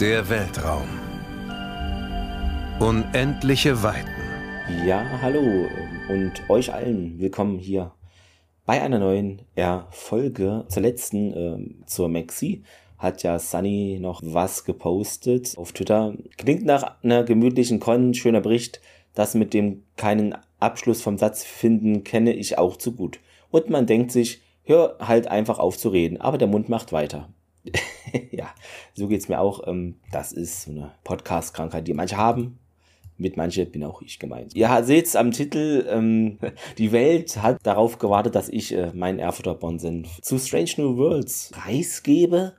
Der Weltraum. Unendliche Weiten. Ja, hallo und euch allen willkommen hier bei einer neuen Erfolge. Zur letzten, äh, zur Maxi, hat ja Sunny noch was gepostet auf Twitter. Klingt nach einer gemütlichen Con, schöner Bericht. Das mit dem keinen Abschluss vom Satz finden kenne ich auch zu gut. Und man denkt sich, hör halt einfach auf zu reden, aber der Mund macht weiter. ja, so geht's mir auch. Ähm, das ist so eine Podcast-Krankheit, die manche haben. Mit manche bin auch ich gemeint. Ihr seht's am Titel, ähm, die Welt hat darauf gewartet, dass ich äh, meinen Erfurter Bonsenf zu Strange New Worlds preisgebe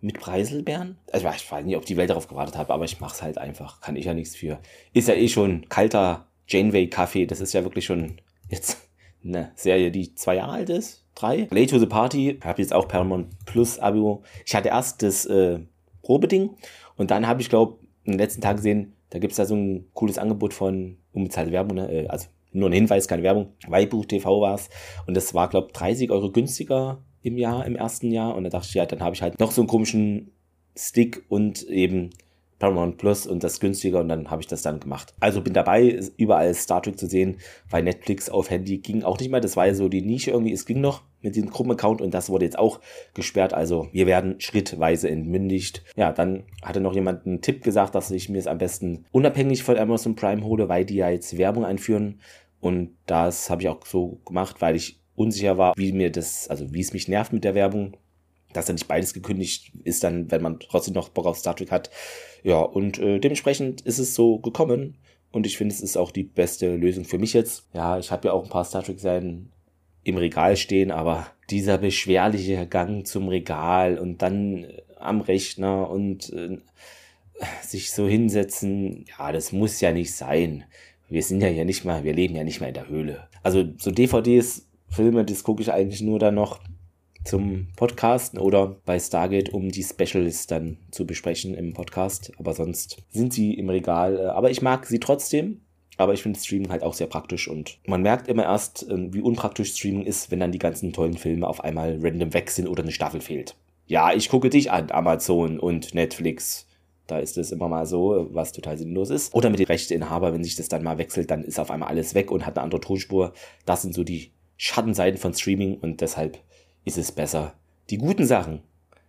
mit Preiselbeeren. Also ich weiß nicht, ob die Welt darauf gewartet hat, aber ich mach's halt einfach. Kann ich ja nichts für. Ist ja eh schon kalter Janeway Kaffee. Das ist ja wirklich schon jetzt eine Serie, die zwei Jahre alt ist. Drei. Late to the Party. Habe jetzt auch Paramount Plus Abo. Ich hatte erst das äh, Probeding und dann habe ich, glaube in den letzten Tagen gesehen, da gibt's da so ein cooles Angebot von unbezahlte Werbung, ne? Äh, also nur ein Hinweis, keine Werbung. Weihbuch TV war's und das war, glaube 30 Euro günstiger im Jahr, im ersten Jahr. Und da dachte ich, ja, dann habe ich halt noch so einen komischen Stick und eben Paramount Plus und das günstiger und dann habe ich das dann gemacht. Also bin dabei, überall Star Trek zu sehen, weil Netflix auf Handy ging auch nicht mehr. Das war ja so die Nische irgendwie, es ging noch mit diesem Gruppenaccount und das wurde jetzt auch gesperrt. Also wir werden schrittweise entmündigt. Ja, dann hatte noch jemand einen Tipp gesagt, dass ich mir es am besten unabhängig von Amazon Prime hole, weil die ja jetzt Werbung einführen. Und das habe ich auch so gemacht, weil ich unsicher war, wie mir das, also wie es mich nervt mit der Werbung, dass dann nicht beides gekündigt ist, dann, wenn man trotzdem noch Bock auf Star Trek hat. Ja, und äh, dementsprechend ist es so gekommen. Und ich finde, es ist auch die beste Lösung für mich jetzt. Ja, ich habe ja auch ein paar Star Trek-Serien im Regal stehen, aber dieser beschwerliche Gang zum Regal und dann äh, am Rechner und äh, sich so hinsetzen, ja, das muss ja nicht sein. Wir sind ja hier nicht mal, wir leben ja nicht mal in der Höhle. Also so DVDs Filme, das gucke ich eigentlich nur dann noch zum Podcasten oder bei Stargate, um die Specials dann zu besprechen im Podcast. Aber sonst sind sie im Regal. Äh, aber ich mag sie trotzdem. Aber ich finde Streaming halt auch sehr praktisch und man merkt immer erst, ähm, wie unpraktisch Streaming ist, wenn dann die ganzen tollen Filme auf einmal random weg sind oder eine Staffel fehlt. Ja, ich gucke dich an, Amazon und Netflix. Da ist es immer mal so, was total sinnlos ist. Oder mit den Rechteinhaber, wenn sich das dann mal wechselt, dann ist auf einmal alles weg und hat eine andere Tonspur. Das sind so die Schattenseiten von Streaming und deshalb ist es besser, die guten Sachen,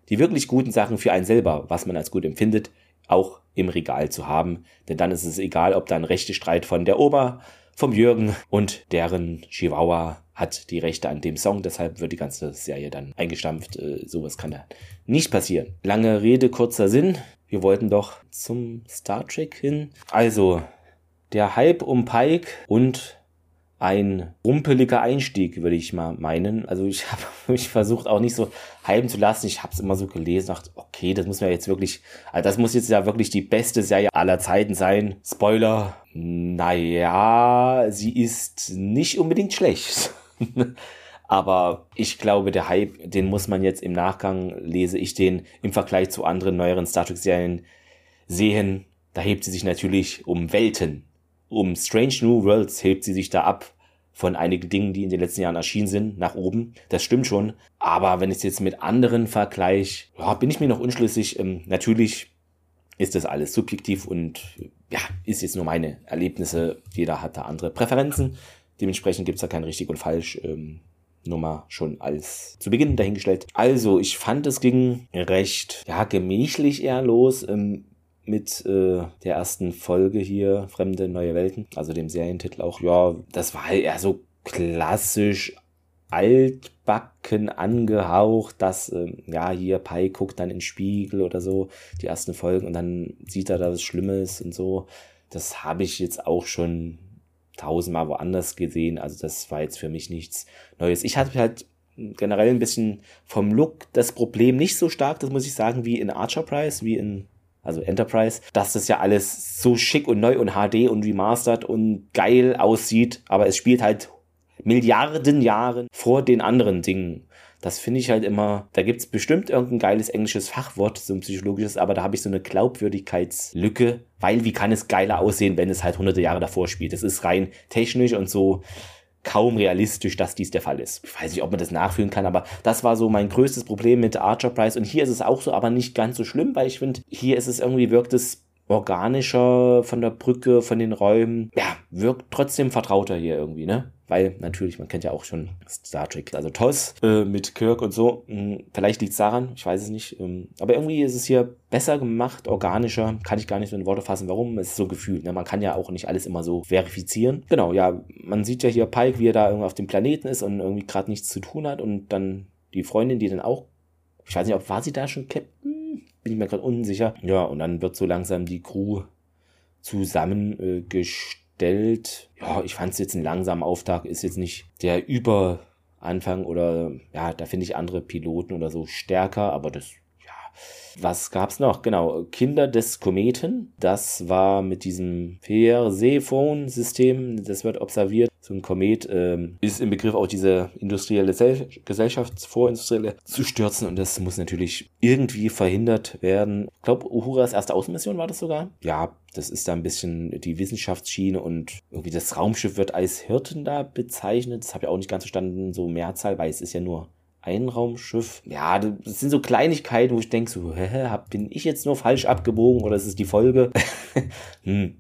die wirklich guten Sachen für einen selber, was man als gut empfindet, auch im Regal zu haben. Denn dann ist es egal, ob da ein Rechtestreit von der Oma, vom Jürgen und deren Chihuahua hat die Rechte an dem Song. Deshalb wird die ganze Serie dann eingestampft. Äh, sowas kann da nicht passieren. Lange Rede, kurzer Sinn. Wir wollten doch zum Star Trek hin. Also, der Hype um Pike und ein rumpeliger Einstieg, würde ich mal meinen. Also ich habe mich versucht auch nicht so halben zu lassen. Ich habe es immer so gelesen, dachte, okay, das muss ja jetzt wirklich, also das muss jetzt ja wirklich die beste Serie aller Zeiten sein. Spoiler, naja, sie ist nicht unbedingt schlecht. Aber ich glaube, der Hype, den muss man jetzt im Nachgang, lese ich den im Vergleich zu anderen neueren Star Trek-Serien sehen. Da hebt sie sich natürlich um Welten um Strange New Worlds hebt sie sich da ab von einigen Dingen, die in den letzten Jahren erschienen sind, nach oben. Das stimmt schon. Aber wenn ich es jetzt mit anderen vergleiche, ja, bin ich mir noch unschlüssig. Ähm, natürlich ist das alles subjektiv und ja, ist jetzt nur meine Erlebnisse. Jeder hat da andere Präferenzen. Dementsprechend gibt's da kein richtig und falsch. Ähm, nur mal schon als zu Beginn dahingestellt. Also, ich fand, es ging recht, ja, gemächlich eher los. Ähm, mit äh, der ersten Folge hier, Fremde Neue Welten, also dem Serientitel auch. Ja, das war halt eher so klassisch altbacken angehaucht, dass, äh, ja, hier Pi guckt dann in den Spiegel oder so, die ersten Folgen und dann sieht er da was Schlimmes und so. Das habe ich jetzt auch schon tausendmal woanders gesehen, also das war jetzt für mich nichts Neues. Ich hatte halt generell ein bisschen vom Look das Problem nicht so stark, das muss ich sagen, wie in Archer Price, wie in also Enterprise, dass das ja alles so schick und neu und HD und remastered und geil aussieht, aber es spielt halt Milliarden Jahre vor den anderen Dingen. Das finde ich halt immer, da gibt's bestimmt irgendein geiles englisches Fachwort, so ein psychologisches, aber da habe ich so eine Glaubwürdigkeitslücke, weil wie kann es geiler aussehen, wenn es halt hunderte Jahre davor spielt? Das ist rein technisch und so kaum realistisch, dass dies der Fall ist. Ich weiß nicht, ob man das nachfühlen kann, aber das war so mein größtes Problem mit Archer Price. Und hier ist es auch so, aber nicht ganz so schlimm, weil ich finde, hier ist es irgendwie, wirkt es organischer von der Brücke, von den Räumen. Ja, wirkt trotzdem vertrauter hier irgendwie, ne? Weil natürlich, man kennt ja auch schon Star Trek, also TOS äh, mit Kirk und so. Hm, vielleicht liegt es daran, ich weiß es nicht. Ähm, aber irgendwie ist es hier besser gemacht, organischer. Kann ich gar nicht so in Worte fassen, warum. Es ist so gefühlt. Ne? Man kann ja auch nicht alles immer so verifizieren. Genau, ja, man sieht ja hier Pike, wie er da irgendwie auf dem Planeten ist und irgendwie gerade nichts zu tun hat. Und dann die Freundin, die dann auch, ich weiß nicht, ob war sie da schon Captain? Bin ich mir gerade unsicher. Ja, und dann wird so langsam die Crew zusammengestellt. Stellt. Ja, ich fand es jetzt ein langsamer Auftakt, ist jetzt nicht der Überanfang oder ja, da finde ich andere Piloten oder so stärker, aber das was gab's noch? Genau, Kinder des Kometen. Das war mit diesem Persephone-System. Das wird observiert. So ein Komet ähm, ist im Begriff auch diese industrielle Gesellschaft, vorindustrielle zu stürzen und das muss natürlich irgendwie verhindert werden. Ich glaube, Uhuras erste Außenmission war das sogar. Ja, das ist da ein bisschen die Wissenschaftsschiene und irgendwie das Raumschiff wird als Hirten da bezeichnet. Das habe ich auch nicht ganz verstanden, so Mehrzahl, weil es ist ja nur Einraumschiff. Ja, das sind so Kleinigkeiten, wo ich denke so, hä, bin ich jetzt nur falsch abgebogen oder ist es die Folge? hm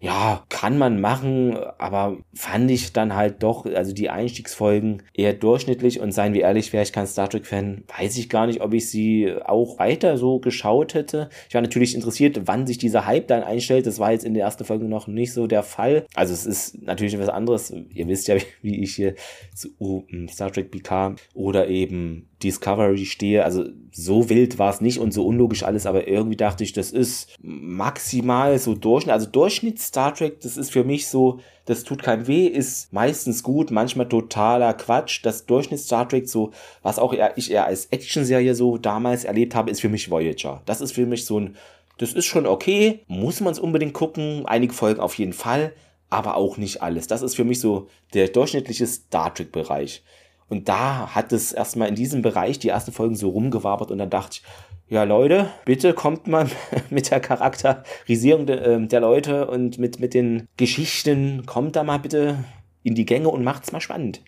ja, kann man machen, aber fand ich dann halt doch, also die Einstiegsfolgen eher durchschnittlich und seien wir ehrlich, wäre ich kein Star Trek-Fan, weiß ich gar nicht, ob ich sie auch weiter so geschaut hätte. Ich war natürlich interessiert, wann sich dieser Hype dann einstellt. Das war jetzt in der ersten Folge noch nicht so der Fall. Also es ist natürlich etwas anderes. Ihr wisst ja, wie ich hier zu Star Trek PK oder eben Discovery stehe. Also so wild war es nicht und so unlogisch alles, aber irgendwie dachte ich, das ist maximal so Durchschnitt. Also Durchschnitt Star Trek, das ist für mich so, das tut keinem weh, ist meistens gut, manchmal totaler Quatsch. Das Durchschnitt Star Trek, so, was auch eher, ich eher als Actionserie so damals erlebt habe, ist für mich Voyager. Das ist für mich so ein, das ist schon okay, muss man es unbedingt gucken, einige Folgen auf jeden Fall, aber auch nicht alles. Das ist für mich so der durchschnittliche Star Trek Bereich. Und da hat es erstmal in diesem Bereich die ersten Folgen so rumgewabert und dann dachte ich, ja Leute, bitte kommt mal mit der Charakterisierung de, äh, der Leute und mit, mit den Geschichten, kommt da mal bitte in die Gänge und macht's mal spannend.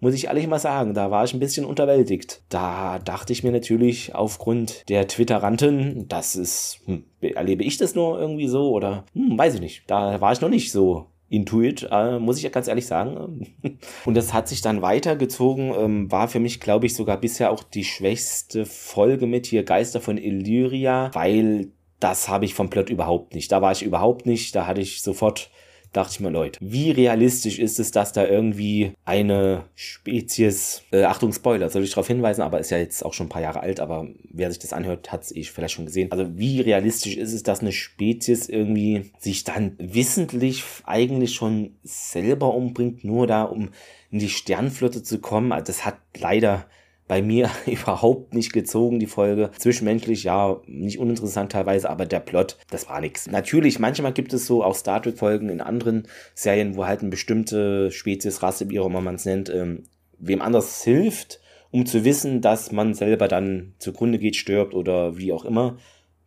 Muss ich ehrlich mal sagen, da war ich ein bisschen unterwältigt. Da dachte ich mir natürlich aufgrund der Twitteranten, das ist, hm, erlebe ich das nur irgendwie so oder, hm, weiß ich nicht. Da war ich noch nicht so Intuit, äh, muss ich ja ganz ehrlich sagen. Und das hat sich dann weitergezogen, ähm, war für mich, glaube ich, sogar bisher auch die schwächste Folge mit hier Geister von Illyria, weil das habe ich vom Plot überhaupt nicht. Da war ich überhaupt nicht, da hatte ich sofort dachte ich mir, Leute, wie realistisch ist es, dass da irgendwie eine Spezies, äh, Achtung, Spoiler, soll ich darauf hinweisen, aber ist ja jetzt auch schon ein paar Jahre alt, aber wer sich das anhört, hat es eh vielleicht schon gesehen. Also wie realistisch ist es, dass eine Spezies irgendwie sich dann wissentlich eigentlich schon selber umbringt, nur da, um in die Sternflotte zu kommen? Also das hat leider bei mir überhaupt nicht gezogen, die Folge. Zwischenmenschlich, ja, nicht uninteressant teilweise, aber der Plot, das war nichts. Natürlich, manchmal gibt es so auch Star Trek-Folgen in anderen Serien, wo halt eine bestimmte Spezies, Rasse, wie auch immer man es nennt, ähm, wem anders hilft, um zu wissen, dass man selber dann zugrunde geht, stirbt oder wie auch immer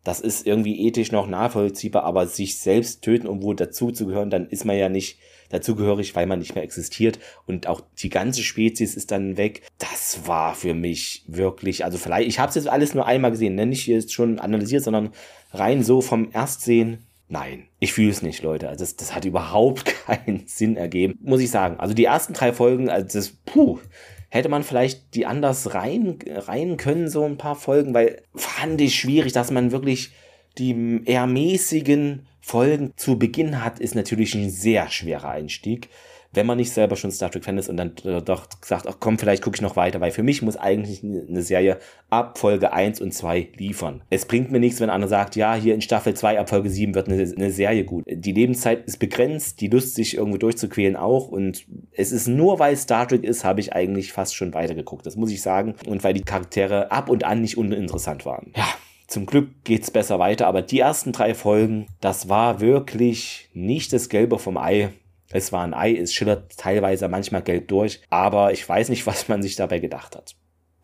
das ist irgendwie ethisch noch nachvollziehbar, aber sich selbst töten, um wohl dazuzugehören, dann ist man ja nicht dazugehörig, weil man nicht mehr existiert und auch die ganze Spezies ist dann weg. Das war für mich wirklich, also vielleicht, ich habe es jetzt alles nur einmal gesehen, ne? nicht jetzt schon analysiert, sondern rein so vom Erstsehen. Nein, ich fühle es nicht, Leute. Also das, das hat überhaupt keinen Sinn ergeben, muss ich sagen. Also die ersten drei Folgen, also das, puh, hätte man vielleicht die anders rein, rein können, so ein paar Folgen, weil fand ich schwierig, dass man wirklich die eher mäßigen Folgen zu Beginn hat, ist natürlich ein sehr schwerer Einstieg wenn man nicht selber schon Star Trek-Fan ist und dann äh, doch sagt, ach komm, vielleicht gucke ich noch weiter, weil für mich muss eigentlich eine Serie ab Folge 1 und 2 liefern. Es bringt mir nichts, wenn einer sagt, ja, hier in Staffel 2 ab Folge 7 wird eine, eine Serie gut. Die Lebenszeit ist begrenzt, die Lust, sich irgendwo durchzuquälen auch und es ist nur, weil Star Trek ist, habe ich eigentlich fast schon weitergeguckt, das muss ich sagen. Und weil die Charaktere ab und an nicht uninteressant waren. Ja, zum Glück geht's besser weiter, aber die ersten drei Folgen, das war wirklich nicht das Gelbe vom Ei. Es war ein Ei, es schillert teilweise manchmal gelb durch, aber ich weiß nicht, was man sich dabei gedacht hat.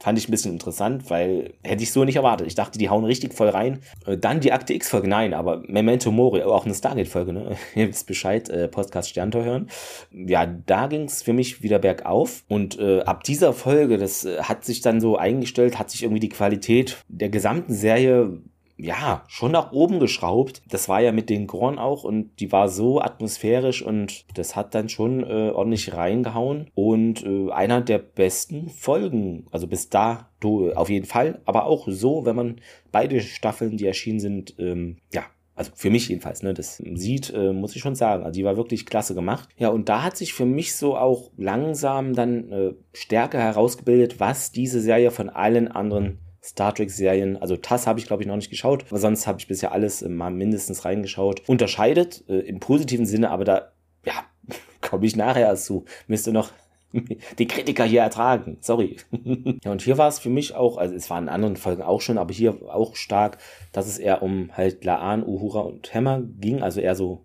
Fand ich ein bisschen interessant, weil hätte ich so nicht erwartet. Ich dachte, die hauen richtig voll rein. Äh, dann die Akte X-Folge, nein, aber Memento Mori, auch eine Stargate-Folge, ne? Ihr wisst Bescheid, äh, Podcast Sterntor hören. Ja, da ging es für mich wieder bergauf. Und äh, ab dieser Folge, das äh, hat sich dann so eingestellt, hat sich irgendwie die Qualität der gesamten Serie ja, schon nach oben geschraubt. Das war ja mit den Gorn auch und die war so atmosphärisch und das hat dann schon äh, ordentlich reingehauen und äh, einer der besten Folgen, also bis da auf jeden Fall, aber auch so, wenn man beide Staffeln, die erschienen sind, ähm, ja, also für mich jedenfalls, ne, das sieht, äh, muss ich schon sagen. Also die war wirklich klasse gemacht. Ja, und da hat sich für mich so auch langsam dann äh, stärker herausgebildet, was diese Serie von allen anderen Star Trek-Serien, also TAS habe ich glaube ich noch nicht geschaut, aber sonst habe ich bisher alles mal mindestens reingeschaut. Unterscheidet äh, im positiven Sinne, aber da, ja, komme ich nachher erst zu. Müsste noch die Kritiker hier ertragen. Sorry. ja, und hier war es für mich auch, also es war in anderen Folgen auch schon, aber hier auch stark, dass es eher um halt Laan, Uhura und Hammer ging, also eher so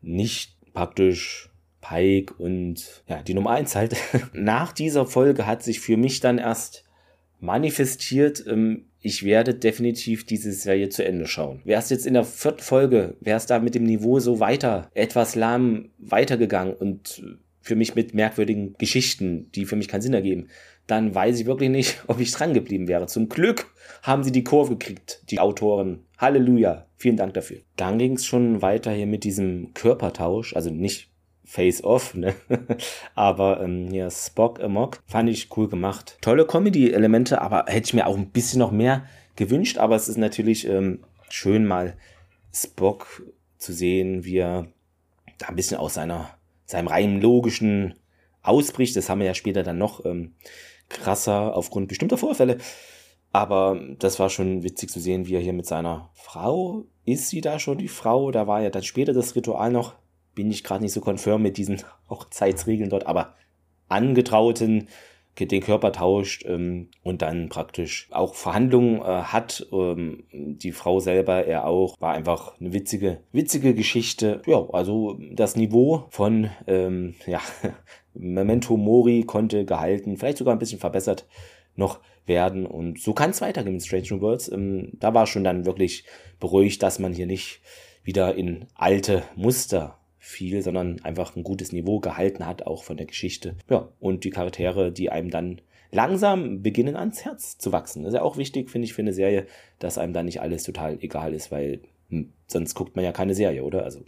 nicht praktisch Pike und ja, die Nummer eins halt. Nach dieser Folge hat sich für mich dann erst manifestiert, ähm, ich werde definitiv diese Serie zu Ende schauen. Wäre jetzt in der vierten Folge, wäre da mit dem Niveau so weiter, etwas lahm weitergegangen und für mich mit merkwürdigen Geschichten, die für mich keinen Sinn ergeben, dann weiß ich wirklich nicht, ob ich dran geblieben wäre. Zum Glück haben sie die Kurve gekriegt, die Autoren. Halleluja. Vielen Dank dafür. Dann ging es schon weiter hier mit diesem Körpertausch, also nicht Face-Off, ne? aber ähm, hier Spock Amok fand ich cool gemacht. Tolle Comedy-Elemente, aber hätte ich mir auch ein bisschen noch mehr gewünscht, aber es ist natürlich ähm, schön mal Spock zu sehen, wie er da ein bisschen aus seiner, seinem rein logischen ausbricht. Das haben wir ja später dann noch ähm, krasser aufgrund bestimmter Vorfälle. Aber das war schon witzig zu sehen, wie er hier mit seiner Frau, ist sie da schon die Frau? Da war ja dann später das Ritual noch bin ich gerade nicht so konfirm mit diesen Hochzeitsregeln dort, aber Angetrauten den Körper tauscht ähm, und dann praktisch auch Verhandlungen äh, hat. Ähm, die Frau selber, er auch, war einfach eine witzige, witzige Geschichte. Ja, also das Niveau von ähm, ja, Memento Mori konnte gehalten, vielleicht sogar ein bisschen verbessert noch werden. Und so kann es weitergehen mit Strange Worlds. Ähm, da war schon dann wirklich beruhigt, dass man hier nicht wieder in alte Muster viel, sondern einfach ein gutes Niveau gehalten hat, auch von der Geschichte. Ja, und die Charaktere, die einem dann langsam beginnen ans Herz zu wachsen. Das ist ja auch wichtig, finde ich, für eine Serie, dass einem dann nicht alles total egal ist, weil hm, sonst guckt man ja keine Serie, oder? Also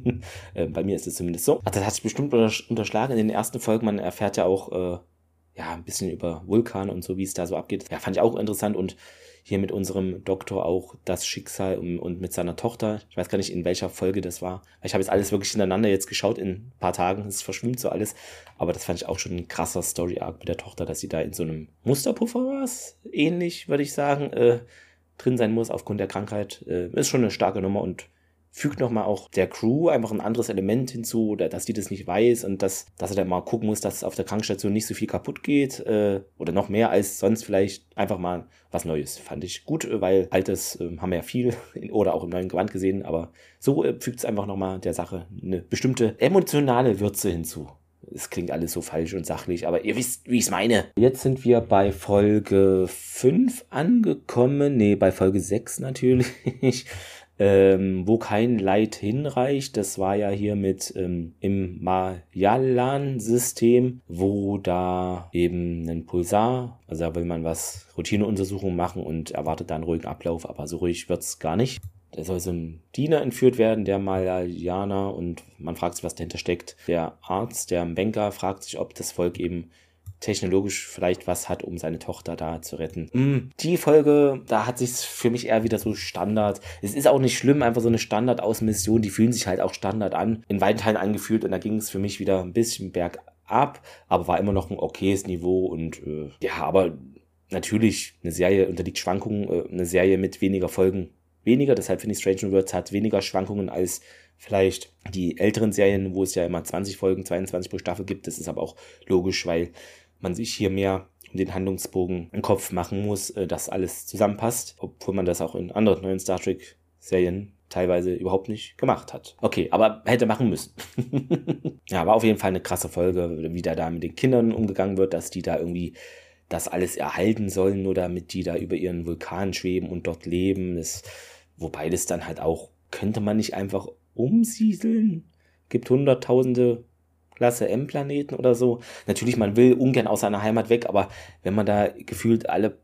äh, bei mir ist es zumindest so. Ach, das hat sich bestimmt unterschlagen in den ersten Folgen. Man erfährt ja auch äh, ja ein bisschen über Vulkan und so, wie es da so abgeht. Ja, fand ich auch interessant und hier mit unserem Doktor auch das Schicksal und, mit seiner Tochter. Ich weiß gar nicht, in welcher Folge das war. Ich habe jetzt alles wirklich hintereinander jetzt geschaut in ein paar Tagen. Es verschwimmt so alles. Aber das fand ich auch schon ein krasser Story-Arc mit der Tochter, dass sie da in so einem Musterpuffer war. Ähnlich, würde ich sagen, äh, drin sein muss aufgrund der Krankheit. Äh, ist schon eine starke Nummer und fügt nochmal auch der Crew einfach ein anderes Element hinzu, oder dass die das nicht weiß und dass, dass er dann mal gucken muss, dass auf der Krankenstation nicht so viel kaputt geht äh, oder noch mehr als sonst vielleicht einfach mal was Neues. Fand ich gut, weil altes äh, haben wir ja viel in, oder auch im neuen Gewand gesehen, aber so äh, fügt es einfach nochmal der Sache eine bestimmte emotionale Würze hinzu. Es klingt alles so falsch und sachlich, aber ihr wisst, wie ich es meine. Jetzt sind wir bei Folge 5 angekommen. Nee, bei Folge 6 natürlich ähm, wo kein Leid hinreicht. Das war ja hier mit ähm, im Majalan-System, wo da eben ein Pulsar, also da will man was Routineuntersuchungen machen und erwartet da einen ruhigen Ablauf, aber so ruhig wird's gar nicht. Da soll so ein Diener entführt werden, der Malayaner, und man fragt sich, was dahinter steckt. Der Arzt, der Banker, fragt sich, ob das Volk eben technologisch vielleicht was hat, um seine Tochter da zu retten. Mm, die Folge, da hat sich für mich eher wieder so Standard. Es ist auch nicht schlimm, einfach so eine Standard-Außenmission, die fühlen sich halt auch Standard an, in weiten Teilen angefühlt und da ging es für mich wieder ein bisschen bergab, aber war immer noch ein okayes Niveau und äh, ja, aber natürlich, eine Serie unterliegt Schwankungen, äh, eine Serie mit weniger Folgen weniger, deshalb finde ich Strange Worlds hat weniger Schwankungen als vielleicht die älteren Serien, wo es ja immer 20 Folgen, 22 pro Staffel gibt. Das ist aber auch logisch, weil man sich hier mehr um den Handlungsbogen im Kopf machen muss, äh, dass alles zusammenpasst, obwohl man das auch in anderen neuen Star Trek Serien teilweise überhaupt nicht gemacht hat. Okay, aber hätte machen müssen. ja, war auf jeden Fall eine krasse Folge, wie da da mit den Kindern umgegangen wird, dass die da irgendwie das alles erhalten sollen, nur damit die da über ihren Vulkan schweben und dort leben. Das, wobei das dann halt auch, könnte man nicht einfach umsiedeln? Gibt hunderttausende Klasse M-Planeten oder so. Natürlich, man will ungern aus seiner Heimat weg, aber wenn man da gefühlt alle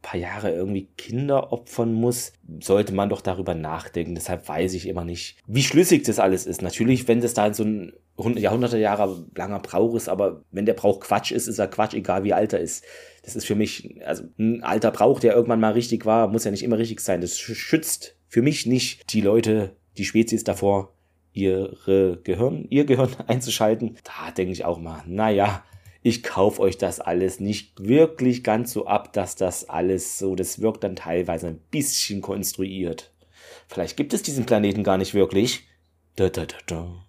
paar Jahre irgendwie Kinder opfern muss, sollte man doch darüber nachdenken. Deshalb weiß ich immer nicht, wie schlüssig das alles ist. Natürlich, wenn das da so ein Jahrhunderte Jahre langer Brauch ist, aber wenn der Brauch Quatsch ist, ist er Quatsch, egal wie alt er ist. Das ist für mich, also ein alter Brauch, der irgendwann mal richtig war, muss ja nicht immer richtig sein. Das schützt für mich nicht die Leute, die Spezies davor, ihre Gehirn, ihr Gehirn einzuschalten. Da denke ich auch mal, naja, ich kaufe euch das alles nicht wirklich ganz so ab, dass das alles so, das wirkt dann teilweise ein bisschen konstruiert. Vielleicht gibt es diesen Planeten gar nicht wirklich. Da, da, da, da.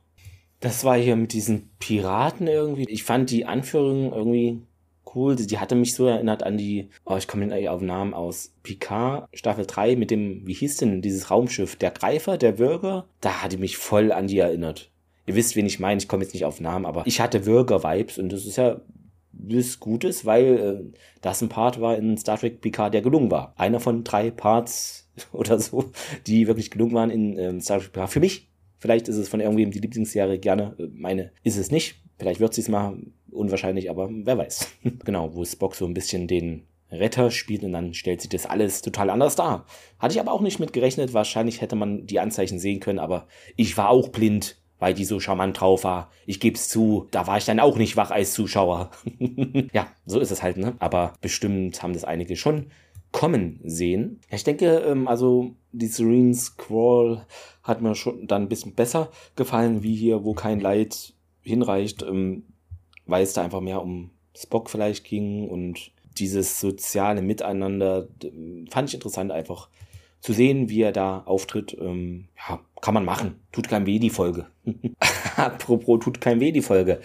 Das war hier mit diesen Piraten irgendwie. Ich fand die Anführung irgendwie cool. Die hatte mich so erinnert an die, oh, ich komme nicht auf Namen aus, Picard Staffel 3 mit dem, wie hieß denn dieses Raumschiff? Der Greifer, der Würger? Da hatte mich voll an die erinnert. Ihr wisst, wen ich meine, ich komme jetzt nicht auf Namen, aber ich hatte Würger-Vibes und das ist ja was Gutes, weil äh, das ein Part war in Star Trek Picard, der gelungen war. Einer von drei Parts oder so, die wirklich gelungen waren in ähm, Star Trek Picard. Für mich, vielleicht ist es von irgendwem die Lieblingsjahre gerne, äh, meine ist es nicht. Vielleicht wird sie es mal, unwahrscheinlich, aber wer weiß. genau, wo Spock so ein bisschen den Retter spielt und dann stellt sich das alles total anders dar. Hatte ich aber auch nicht mit gerechnet. Wahrscheinlich hätte man die Anzeichen sehen können, aber ich war auch blind weil die so charmant drauf war. Ich geb's zu, da war ich dann auch nicht wach als Zuschauer. ja, so ist es halt, ne? Aber bestimmt haben das einige schon kommen sehen. Ich denke, ähm, also die Serene Scroll hat mir schon dann ein bisschen besser gefallen, wie hier, wo kein Leid hinreicht, ähm, weil es da einfach mehr um Spock vielleicht ging und dieses soziale Miteinander fand ich interessant einfach zu sehen, wie er da auftritt. Ähm, ja, kann man machen. Tut kein weh die Folge. Apropos, tut kein weh die Folge.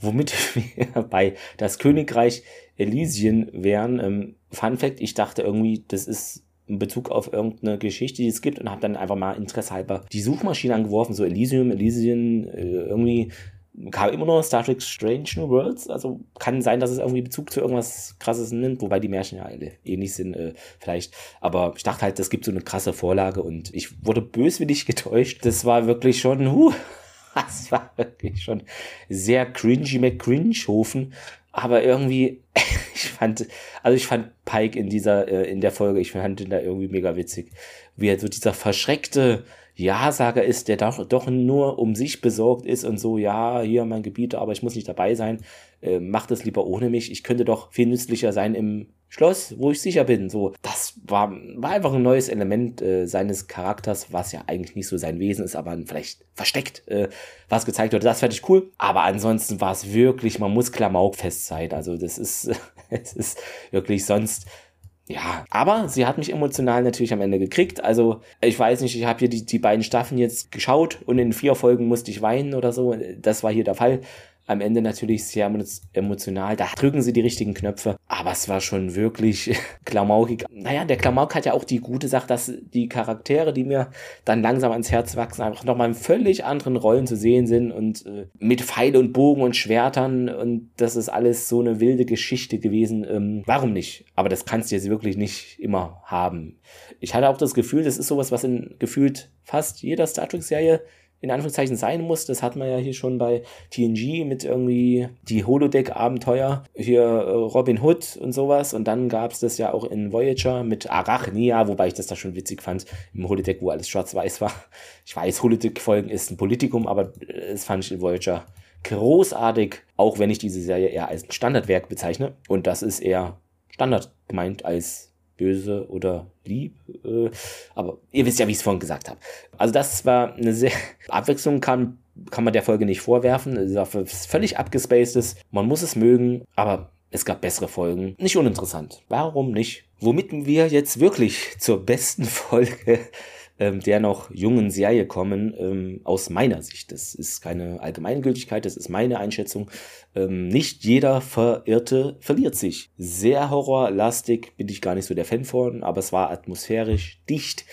Womit wir bei das Königreich Elysien wären. Ähm, Fun Fact, ich dachte irgendwie, das ist in Bezug auf irgendeine Geschichte, die es gibt und habe dann einfach mal interessehalber die Suchmaschine angeworfen, so Elysium, Elysian, äh, irgendwie kam immer noch Star Trek Strange New Worlds. Also kann sein, dass es irgendwie Bezug zu irgendwas krasses nimmt, wobei die Märchen ja alle ähnlich sind, äh, vielleicht. Aber ich dachte halt, das gibt so eine krasse Vorlage und ich wurde böswillig getäuscht. Das war wirklich schon, huh, das war wirklich schon sehr cringy McCringe-Hofen. Aber irgendwie, ich fand, also ich fand Pike in dieser, äh, in der Folge, ich fand ihn da irgendwie mega witzig. Wie er so dieser verschreckte, ja-Sager ist, der doch, doch nur um sich besorgt ist und so, ja, hier mein Gebiet, aber ich muss nicht dabei sein, äh, macht es lieber ohne mich. Ich könnte doch viel nützlicher sein im Schloss, wo ich sicher bin. So, das war, war einfach ein neues Element äh, seines Charakters, was ja eigentlich nicht so sein Wesen ist, aber vielleicht versteckt, äh, was gezeigt wurde. Das fand ich cool. Aber ansonsten war es wirklich, man muss klamaukfest sein. Also das ist, es ist wirklich sonst ja, aber sie hat mich emotional natürlich am Ende gekriegt. Also, ich weiß nicht, ich habe hier die, die beiden Staffeln jetzt geschaut und in vier Folgen musste ich weinen oder so. Das war hier der Fall am Ende natürlich sehr emotional. Da drücken sie die richtigen Knöpfe. Aber es war schon wirklich klamaukig. Naja, der Klamauk hat ja auch die gute Sache, dass die Charaktere, die mir dann langsam ans Herz wachsen, einfach nochmal in völlig anderen Rollen zu sehen sind und äh, mit Pfeil und Bogen und Schwertern und das ist alles so eine wilde Geschichte gewesen. Ähm, warum nicht? Aber das kannst du jetzt wirklich nicht immer haben. Ich hatte auch das Gefühl, das ist sowas, was in gefühlt fast jeder Star Trek-Serie in Anführungszeichen sein muss. Das hat man ja hier schon bei TNG mit irgendwie die Holodeck-Abenteuer, hier äh, Robin Hood und sowas. Und dann gab es das ja auch in Voyager mit Arachnia, wobei ich das da schon witzig fand, im Holodeck, wo alles schwarz-weiß war. Ich weiß, Holodeck-Folgen ist ein Politikum, aber es fand ich in Voyager großartig, auch wenn ich diese Serie eher als Standardwerk bezeichne. Und das ist eher Standard gemeint als böse oder lieb. Äh, aber ihr wisst ja, wie ich es vorhin gesagt habe. Also das war eine sehr Abwechslung kann kann man der Folge nicht vorwerfen. Es ist völlig abgespaced Man muss es mögen, aber es gab bessere Folgen. Nicht uninteressant. Warum nicht? Womit wir jetzt wirklich zur besten Folge ähm, der noch jungen Serie kommen, ähm, aus meiner Sicht. Das ist keine Allgemeingültigkeit, das ist meine Einschätzung. Ähm, nicht jeder Verirrte verliert sich. Sehr horrorlastig bin ich gar nicht so der Fan von, aber es war atmosphärisch dicht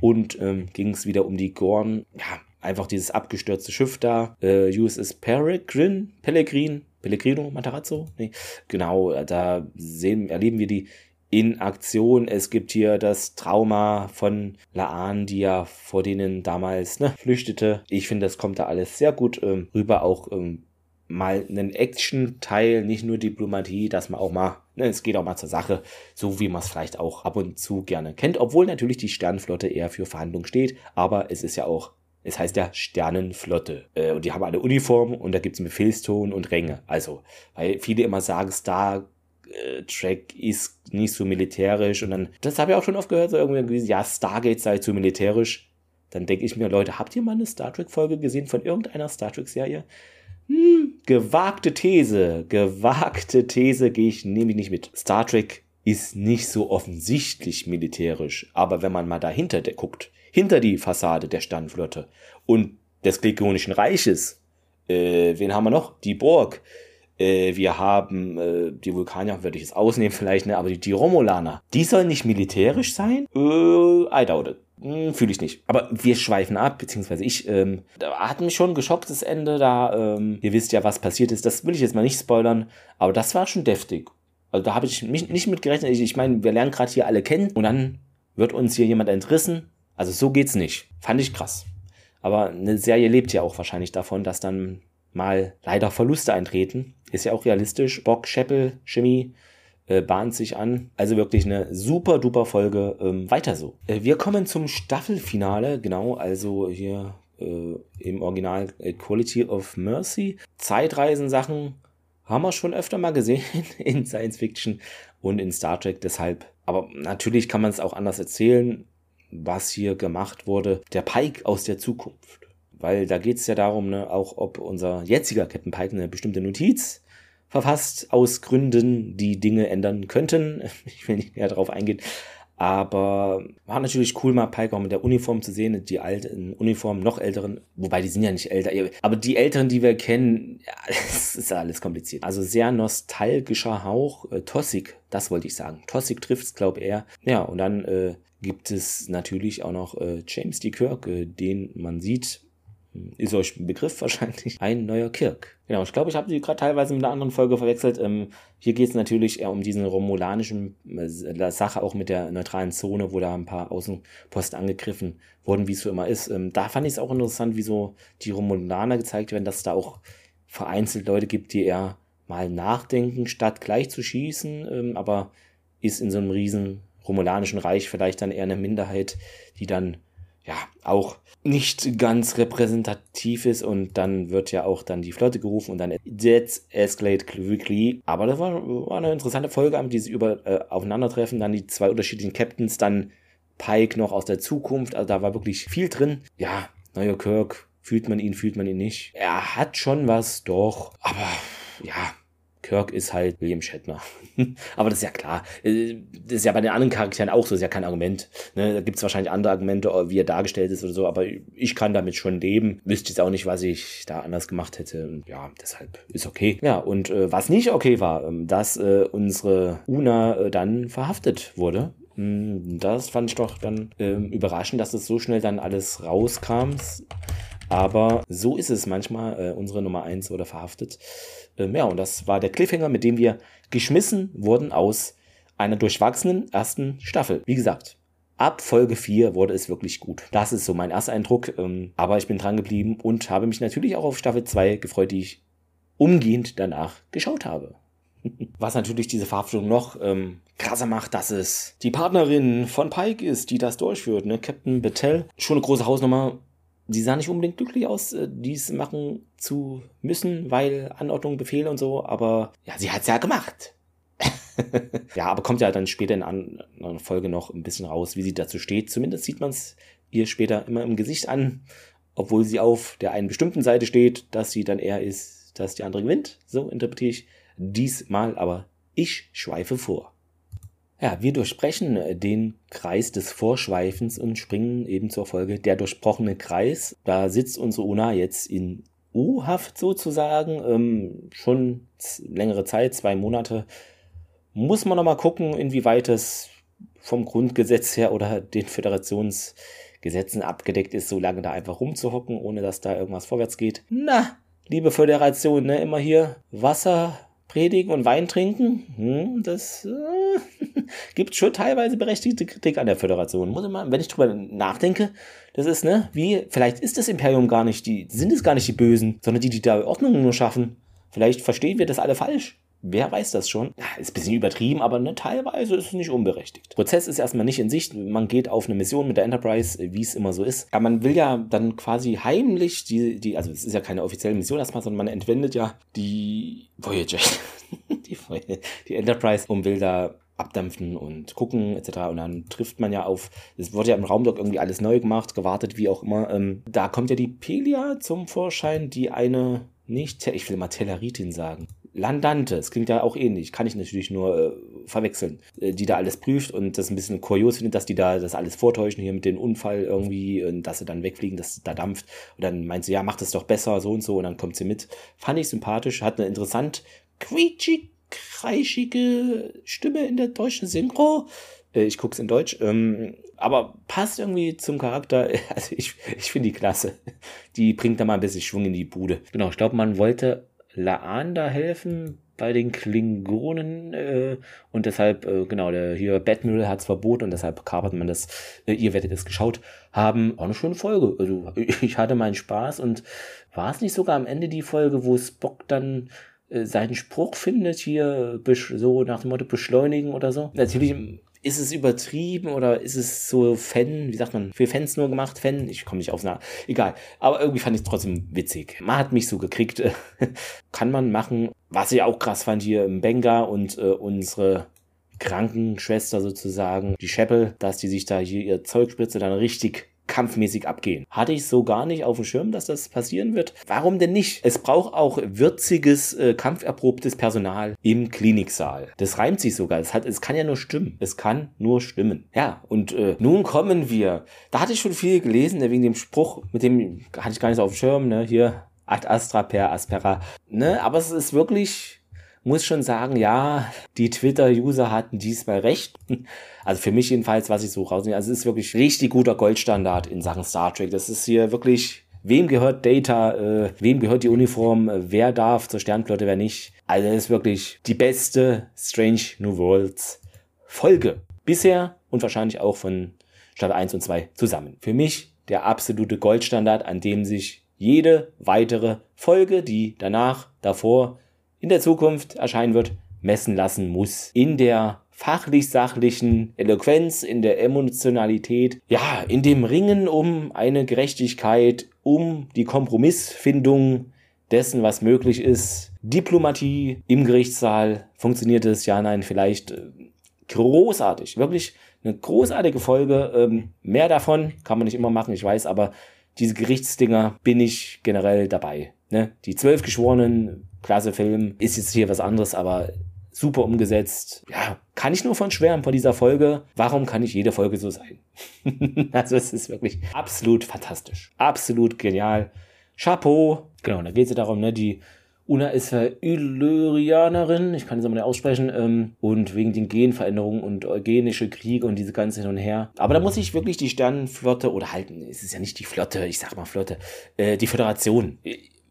und ähm, ging es wieder um die Gorn. Ja, einfach dieses abgestürzte Schiff da, äh, USS Peregrine, Pellegrin, Pellegrino Matarazzo? Nee. Genau, da sehen, erleben wir die in Aktion. Es gibt hier das Trauma von Laan, die ja vor denen damals ne, flüchtete. Ich finde, das kommt da alles sehr gut ähm, rüber. Auch ähm, mal einen Action-Teil, nicht nur Diplomatie, dass man auch mal, ne, es geht auch mal zur Sache, so wie man es vielleicht auch ab und zu gerne kennt. Obwohl natürlich die Sternflotte eher für Verhandlungen steht, aber es ist ja auch es heißt ja Sternenflotte. Äh, und die haben alle Uniformen und da gibt es Befehlston und Ränge. Also, weil viele immer sagen, Star äh, Trek ist nicht so militärisch und dann, das habe ich auch schon oft gehört, so irgendwie, ja, Stargate sei zu militärisch. Dann denke ich mir, Leute, habt ihr mal eine Star Trek-Folge gesehen von irgendeiner Star Trek-Serie? Hm, gewagte These, gewagte These gehe ich, nehme ich nicht mit. Star Trek ist nicht so offensichtlich militärisch, aber wenn man mal dahinter guckt, hinter die Fassade der Sternflotte und des Klingonischen Reiches, äh, wen haben wir noch? Die Borg, äh, wir haben äh, die Vulkanier, würde ich es ausnehmen vielleicht, ne? aber die, die Romulaner, die sollen nicht militärisch sein? Äh, I doubt it. Hm, Fühle ich nicht. Aber wir schweifen ab, beziehungsweise ich, ähm, da hat mich schon geschockt das Ende da. Ähm, ihr wisst ja, was passiert ist. Das will ich jetzt mal nicht spoilern, aber das war schon deftig. Also da habe ich mich nicht mit gerechnet. Ich, ich meine, wir lernen gerade hier alle kennen und dann wird uns hier jemand entrissen. Also so geht's nicht. Fand ich krass. Aber eine Serie lebt ja auch wahrscheinlich davon, dass dann mal leider Verluste eintreten. Ist ja auch realistisch. Bock, Scheppel, Chemie äh, bahnt sich an. Also wirklich eine super duper Folge. Ähm, weiter so. Äh, wir kommen zum Staffelfinale. Genau, also hier äh, im Original äh, Quality of Mercy. Zeitreisen-Sachen haben wir schon öfter mal gesehen in Science Fiction und in Star Trek. Deshalb, aber natürlich kann man es auch anders erzählen, was hier gemacht wurde. Der Pike aus der Zukunft weil da geht es ja darum, ne, auch ob unser jetziger Captain Pike eine bestimmte Notiz verfasst aus Gründen, die Dinge ändern könnten. Ich will nicht näher darauf eingehen. Aber war natürlich cool, mal Pike auch mit der Uniform zu sehen, die alten Uniformen, noch älteren, wobei die sind ja nicht älter, aber die älteren, die wir kennen, ja, ist alles kompliziert. Also sehr nostalgischer Hauch, äh, Tossig, das wollte ich sagen. Tossig trifft's, glaub er. Ja, und dann äh, gibt es natürlich auch noch äh, James D. Kirk, äh, den man sieht ist euch ein Begriff wahrscheinlich, ein neuer Kirk. Genau, ich glaube, ich habe sie gerade teilweise mit einer anderen Folge verwechselt. Ähm, hier geht es natürlich eher um diesen romulanischen äh, Sache, auch mit der neutralen Zone, wo da ein paar Außenposten angegriffen wurden, wie es so immer ist. Ähm, da fand ich es auch interessant, wie so die Romulaner gezeigt werden, dass es da auch vereinzelt Leute gibt, die eher mal nachdenken, statt gleich zu schießen, ähm, aber ist in so einem riesen romulanischen Reich vielleicht dann eher eine Minderheit, die dann ja auch nicht ganz repräsentativ ist und dann wird ja auch dann die Flotte gerufen und dann that's escalate quickly. Aber das war, war eine interessante Folge, die sie über äh, aufeinandertreffen, dann die zwei unterschiedlichen Captains, dann Pike noch aus der Zukunft, also da war wirklich viel drin. Ja, neuer Kirk, fühlt man ihn, fühlt man ihn nicht. Er hat schon was, doch, aber ja, Kirk ist halt William Shatner. Aber das ist ja klar. Äh, das ist ja bei den anderen Charakteren auch so, das ist ja kein Argument. Ne? Da gibt es wahrscheinlich andere Argumente, wie er dargestellt ist oder so, aber ich kann damit schon leben. Wüsste jetzt auch nicht, was ich da anders gemacht hätte. Und ja, deshalb ist okay. Ja, und äh, was nicht okay war, ähm, dass äh, unsere Una äh, dann verhaftet wurde hm, das fand ich doch dann ähm, überraschend, dass es so schnell dann alles rauskam. Aber so ist es manchmal, äh, unsere Nummer 1 oder verhaftet. Ähm, ja, und das war der Cliffhanger, mit dem wir geschmissen wurden aus einer durchwachsenen ersten Staffel. Wie gesagt, ab Folge 4 wurde es wirklich gut. Das ist so mein erster Eindruck. Ähm, aber ich bin dran geblieben und habe mich natürlich auch auf Staffel 2 gefreut, die ich umgehend danach geschaut habe. Was natürlich diese Verhaftung noch ähm, krasser macht, dass es die Partnerin von Pike ist, die das durchführt, ne? Captain Battelle. Schon eine große Hausnummer sie sah nicht unbedingt glücklich aus, äh, dies machen zu müssen, weil Anordnung, Befehle und so, aber ja, sie hat's ja gemacht. ja, aber kommt ja dann später in einer Folge noch ein bisschen raus, wie sie dazu steht. Zumindest sieht man es ihr später immer im Gesicht an, obwohl sie auf der einen bestimmten Seite steht, dass sie dann eher ist, dass die andere gewinnt. So interpretiere ich diesmal, aber ich schweife vor. Ja, wir durchbrechen äh, den Kreis des Vorschweifens und springen eben zur Folge der durchbrochene Kreis. Da sitzt unsere Una jetzt in U-Haft sozusagen, ähm, schon längere Zeit, zwei Monate. Muss man nochmal gucken, inwieweit es vom Grundgesetz her oder den Föderationsgesetzen abgedeckt ist, so lange da einfach rumzuhocken, ohne dass da irgendwas vorwärts geht. Na, liebe Föderation, ne, immer hier Wasser predigen und Wein trinken. Hm, das äh, gibt schon teilweise berechtigte Kritik an der Föderation. Muss ich mal, wenn ich drüber nachdenke, das ist, ne, wie, vielleicht ist das Imperium gar nicht die, sind es gar nicht die Bösen, sondern die, die da Ordnung nur schaffen. Vielleicht verstehen wir das alle falsch. Wer weiß das schon? Ist ein bisschen übertrieben, aber ne, teilweise ist es nicht unberechtigt. Prozess ist erstmal nicht in Sicht. Man geht auf eine Mission mit der Enterprise, wie es immer so ist. Aber man will ja dann quasi heimlich die, die also es ist ja keine offizielle Mission erstmal, sondern man entwendet ja die Voyager, die, die Enterprise und will da abdampfen und gucken etc. Und dann trifft man ja auf, es wurde ja im Raumdock irgendwie alles neu gemacht, gewartet, wie auch immer. Ähm, da kommt ja die Pelia zum Vorschein, die eine nicht, ich will mal Telleritin sagen. Landante, es klingt ja auch ähnlich, kann ich natürlich nur äh, verwechseln, äh, die da alles prüft und das ein bisschen kurios findet, dass die da das alles vortäuschen hier mit dem Unfall irgendwie und dass sie dann wegfliegen, dass da dampft und dann meint sie, ja, macht es doch besser, so und so und dann kommt sie mit. Fand ich sympathisch, hat eine interessant quietschig, kreischige Stimme in der deutschen Synchro. Äh, ich guck's in Deutsch, ähm, aber passt irgendwie zum Charakter. Also ich, ich finde die klasse. Die bringt da mal ein bisschen Schwung in die Bude. Genau, ich glaube, man wollte Laanda helfen bei den Klingonen äh, und deshalb, äh, genau, der hier Batmural hat es verboten und deshalb kapert man das. Äh, ihr werdet es geschaut haben. Auch eine schöne Folge. Also ich hatte meinen Spaß und war es nicht sogar am Ende die Folge, wo Spock dann äh, seinen Spruch findet hier so nach dem Motto beschleunigen oder so. Natürlich ist es übertrieben oder ist es so Fan, wie sagt man, für Fans nur gemacht? Fan? Ich komme nicht aufs Nah. Egal. Aber irgendwie fand ich es trotzdem witzig. Man hat mich so gekriegt. Kann man machen. Was ich auch krass fand hier im Benga und äh, unsere Krankenschwester sozusagen, die Scheppel, dass die sich da hier ihr Zeug spritze, dann richtig kampfmäßig abgehen. Hatte ich so gar nicht auf dem Schirm, dass das passieren wird. Warum denn nicht? Es braucht auch würziges, äh, kampferprobtes Personal im Kliniksaal. Das reimt sich sogar. Es, hat, es kann ja nur stimmen. Es kann nur stimmen. Ja, und äh, nun kommen wir. Da hatte ich schon viel gelesen, ne, wegen dem Spruch, mit dem hatte ich gar nicht so auf dem Schirm, ne? Hier, ad astra per aspera. Ne? Aber es ist wirklich muss schon sagen, ja, die Twitter-User hatten diesmal recht. Also für mich jedenfalls, was ich so rausnehme, also es ist wirklich richtig guter Goldstandard in Sachen Star Trek. Das ist hier wirklich, wem gehört Data, äh, wem gehört die Uniform, äh, wer darf zur Sternflotte, wer nicht. Also das ist wirklich die beste Strange New Worlds Folge. Bisher und wahrscheinlich auch von Staffel 1 und 2 zusammen. Für mich der absolute Goldstandard, an dem sich jede weitere Folge, die danach, davor in der Zukunft erscheinen wird, messen lassen muss. In der fachlich-sachlichen Eloquenz, in der Emotionalität, ja, in dem Ringen um eine Gerechtigkeit, um die Kompromissfindung dessen, was möglich ist. Diplomatie im Gerichtssaal, funktioniert es? Ja, nein, vielleicht äh, großartig. Wirklich eine großartige Folge. Ähm, mehr davon kann man nicht immer machen, ich weiß, aber diese Gerichtsdinger bin ich generell dabei. Ne? Die zwölf Geschworenen, klasse Film, ist jetzt hier was anderes, aber super umgesetzt. Ja, kann ich nur von schwärmen von dieser Folge. Warum kann nicht jede Folge so sein? also es ist wirklich absolut fantastisch. Absolut genial. Chapeau. Genau, da geht es ja darum, ne, die Una ist Illyrianerin, ich kann es aber nicht aussprechen, ähm, und wegen den Genveränderungen und eugenische Kriege und diese ganze hin und her. Aber da muss ich wirklich die Sternenflotte, oder halten, es ist ja nicht die Flotte, ich sag mal Flotte, äh, die Föderation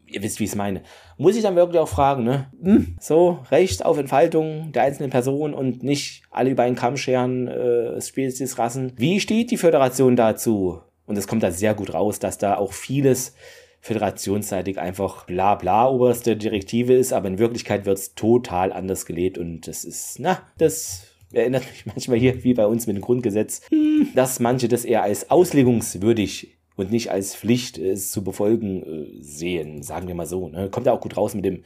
ihr wisst, wie ich es meine. Muss ich dann wirklich auch fragen, ne? Hm, so, Recht auf Entfaltung der einzelnen Person und nicht alle über einen Kamm scheren, äh, Spezies, Rassen. Wie steht die Föderation dazu? Und es kommt da sehr gut raus, dass da auch vieles föderationsseitig einfach bla bla oberste Direktive ist, aber in Wirklichkeit wird es total anders gelebt und das ist, na, das erinnert mich manchmal hier wie bei uns mit dem Grundgesetz, hm, dass manche das eher als auslegungswürdig und nicht als Pflicht, es zu befolgen äh, sehen, sagen wir mal so. Ne? Kommt ja auch gut raus mit dem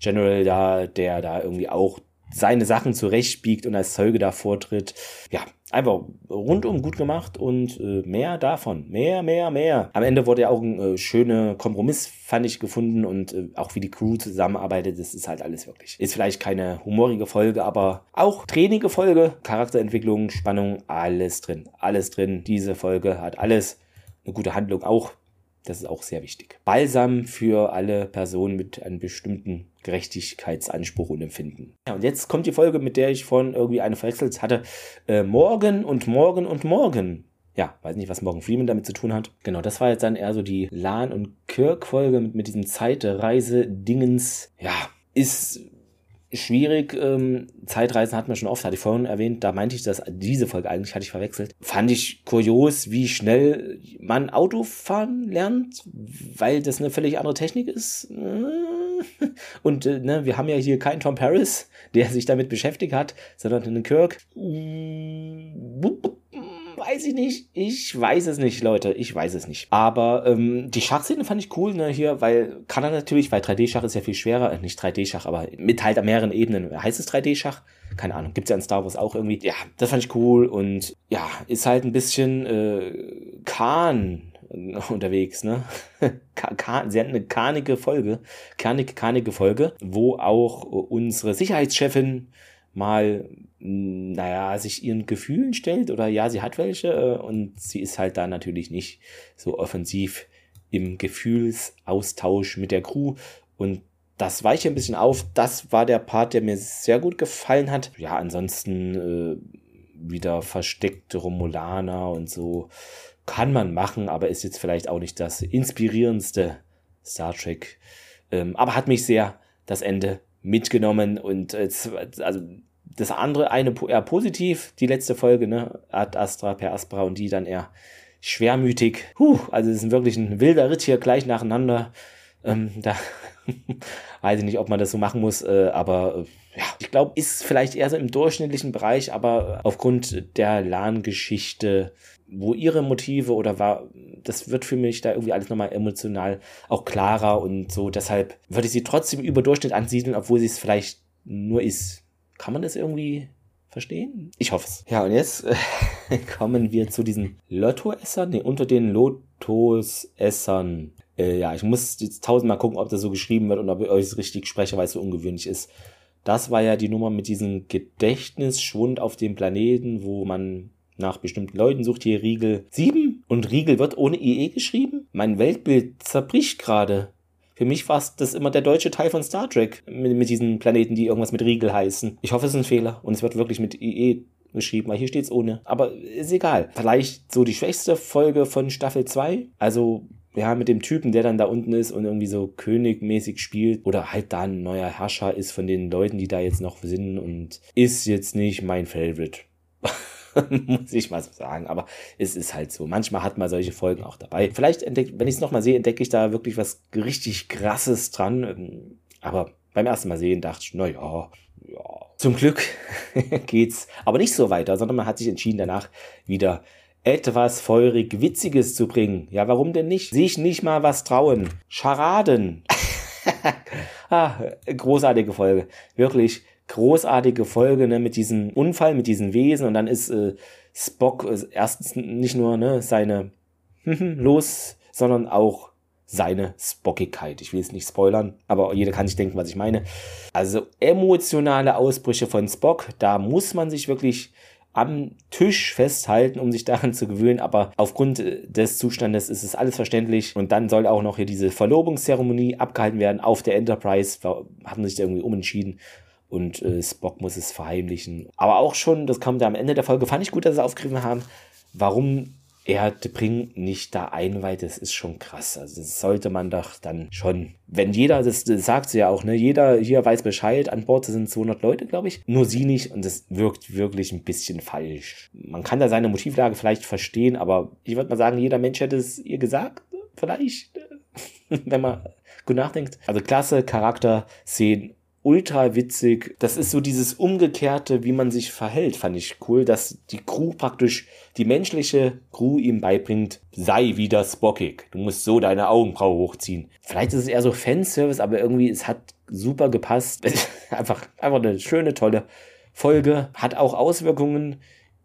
General da, der da irgendwie auch seine Sachen zurechtbiegt und als Zeuge da vortritt. Ja, einfach rundum gut gemacht und äh, mehr davon. Mehr, mehr, mehr. Am Ende wurde ja auch ein äh, schöner Kompromiss, fand ich, gefunden und äh, auch wie die Crew zusammenarbeitet, das ist halt alles wirklich. Ist vielleicht keine humorige Folge, aber auch trainige Folge, Charakterentwicklung, Spannung, alles drin. Alles drin. Diese Folge hat alles eine gute Handlung auch. Das ist auch sehr wichtig. Balsam für alle Personen mit einem bestimmten Gerechtigkeitsanspruch und Empfinden. Ja, und jetzt kommt die Folge, mit der ich vorhin irgendwie eine verwechselt hatte. Äh, morgen und morgen und morgen. ja, weiß nicht, was Morgan Freeman damit zu tun hat. Genau, das war jetzt dann eher so die Lan- und Kirk-Folge mit, mit diesem Zeitreise-Dingens. Ja, ist schwierig. Ähm, Zeitreisen hatten wir schon oft, hatte ich vorhin erwähnt. Da meinte ich, dass diese Folge eigentlich hatte ich verwechselt. Fand ich kurios, wie schnell man Autofahren lernt, weil das eine völlig andere Technik ist. Und äh, ne, wir haben ja hier keinen Tom Paris, der sich damit beschäftigt hat, sondern einen Kirk weiß ich nicht. Ich weiß es nicht, Leute. Ich weiß es nicht. Aber ähm, die Schachszene fand ich cool, ne, hier, weil kann er natürlich, weil 3D-Schach ist ja viel schwerer, äh, nicht 3D-Schach, aber mit halt an mehreren Ebenen. Heißt es 3D-Schach? Keine Ahnung. Gibt's ja in Star Wars auch irgendwie. Ja, das fand ich cool und ja, ist halt ein bisschen äh, Khan unterwegs, ne? Sie hat eine karnige Folge, karnige, karnige Folge, wo auch unsere Sicherheitschefin mal naja, sich ihren Gefühlen stellt oder ja, sie hat welche äh, und sie ist halt da natürlich nicht so offensiv im Gefühlsaustausch mit der Crew und das weiche ein bisschen auf. Das war der Part, der mir sehr gut gefallen hat. Ja, ansonsten äh, wieder versteckte Romulaner und so kann man machen, aber ist jetzt vielleicht auch nicht das inspirierendste Star Trek. Ähm, aber hat mich sehr das Ende mitgenommen und äh, also das andere eine eher positiv, die letzte Folge, ne? Ad Astra per Aspra und die dann eher schwermütig. Puh, also es ist wirklich ein wilder Ritt hier gleich nacheinander. Ähm, da weiß ich nicht, ob man das so machen muss, äh, aber äh, ja, ich glaube, ist vielleicht eher so im durchschnittlichen Bereich, aber aufgrund der LAN-Geschichte, wo ihre Motive oder war, das wird für mich da irgendwie alles nochmal emotional auch klarer und so. Deshalb würde ich sie trotzdem über Durchschnitt ansiedeln, obwohl sie es vielleicht nur ist. Kann man das irgendwie verstehen? Ich hoffe es. Ja, und jetzt äh, kommen wir zu diesen Lottoessern, nee, unter den Lotusessern. Äh, ja, ich muss jetzt tausendmal gucken, ob das so geschrieben wird und ob ich euch richtig spreche, weil es so ungewöhnlich ist. Das war ja die Nummer mit diesem Gedächtnisschwund auf dem Planeten, wo man nach bestimmten Leuten sucht. Hier Riegel 7 und Riegel wird ohne IE geschrieben. Mein Weltbild zerbricht gerade. Für mich war das immer der deutsche Teil von Star Trek mit, mit diesen Planeten, die irgendwas mit Riegel heißen. Ich hoffe, es ist ein Fehler und es wird wirklich mit IE geschrieben, weil hier steht es ohne. Aber ist egal. Vielleicht so die schwächste Folge von Staffel 2. Also ja, mit dem Typen, der dann da unten ist und irgendwie so königmäßig spielt oder halt da ein neuer Herrscher ist von den Leuten, die da jetzt noch sind und ist jetzt nicht mein Favorite. muss ich mal so sagen. Aber es ist halt so. Manchmal hat man solche Folgen auch dabei. Vielleicht entdeckt, wenn ich es nochmal sehe, entdecke ich da wirklich was richtig krasses dran. Aber beim ersten Mal sehen dachte ich, naja, ja. Zum Glück geht's aber nicht so weiter, sondern man hat sich entschieden, danach wieder etwas feurig Witziges zu bringen. Ja, warum denn nicht? Sich nicht mal was trauen. Scharaden. ah, großartige Folge. Wirklich großartige Folge ne, mit diesem Unfall, mit diesen Wesen und dann ist äh, Spock äh, erstens nicht nur ne, seine los, sondern auch seine Spockigkeit. Ich will es nicht spoilern, aber jeder kann sich denken, was ich meine. Also emotionale Ausbrüche von Spock, da muss man sich wirklich am Tisch festhalten, um sich daran zu gewöhnen. Aber aufgrund äh, des Zustandes ist es alles verständlich. Und dann soll auch noch hier diese Verlobungszeremonie abgehalten werden auf der Enterprise. Haben sich da irgendwie umentschieden und äh, Spock muss es verheimlichen. Aber auch schon, das kommt ja am Ende der Folge, fand ich gut, dass sie aufgegriffen haben, warum er Bring nicht da einweiht, das ist schon krass. Also das sollte man doch dann schon, wenn jeder, das, das sagt sie ja auch, ne, jeder hier weiß Bescheid, an Bord sind 200 Leute, glaube ich, nur sie nicht und das wirkt wirklich ein bisschen falsch. Man kann da seine Motivlage vielleicht verstehen, aber ich würde mal sagen, jeder Mensch hätte es ihr gesagt, vielleicht, wenn man gut nachdenkt. Also klasse Charakter, Szenen ultra witzig. Das ist so dieses Umgekehrte, wie man sich verhält, fand ich cool, dass die Crew praktisch, die menschliche Crew ihm beibringt, sei wieder spockig. Du musst so deine Augenbraue hochziehen. Vielleicht ist es eher so Fanservice, aber irgendwie, es hat super gepasst. einfach, einfach eine schöne, tolle Folge. Hat auch Auswirkungen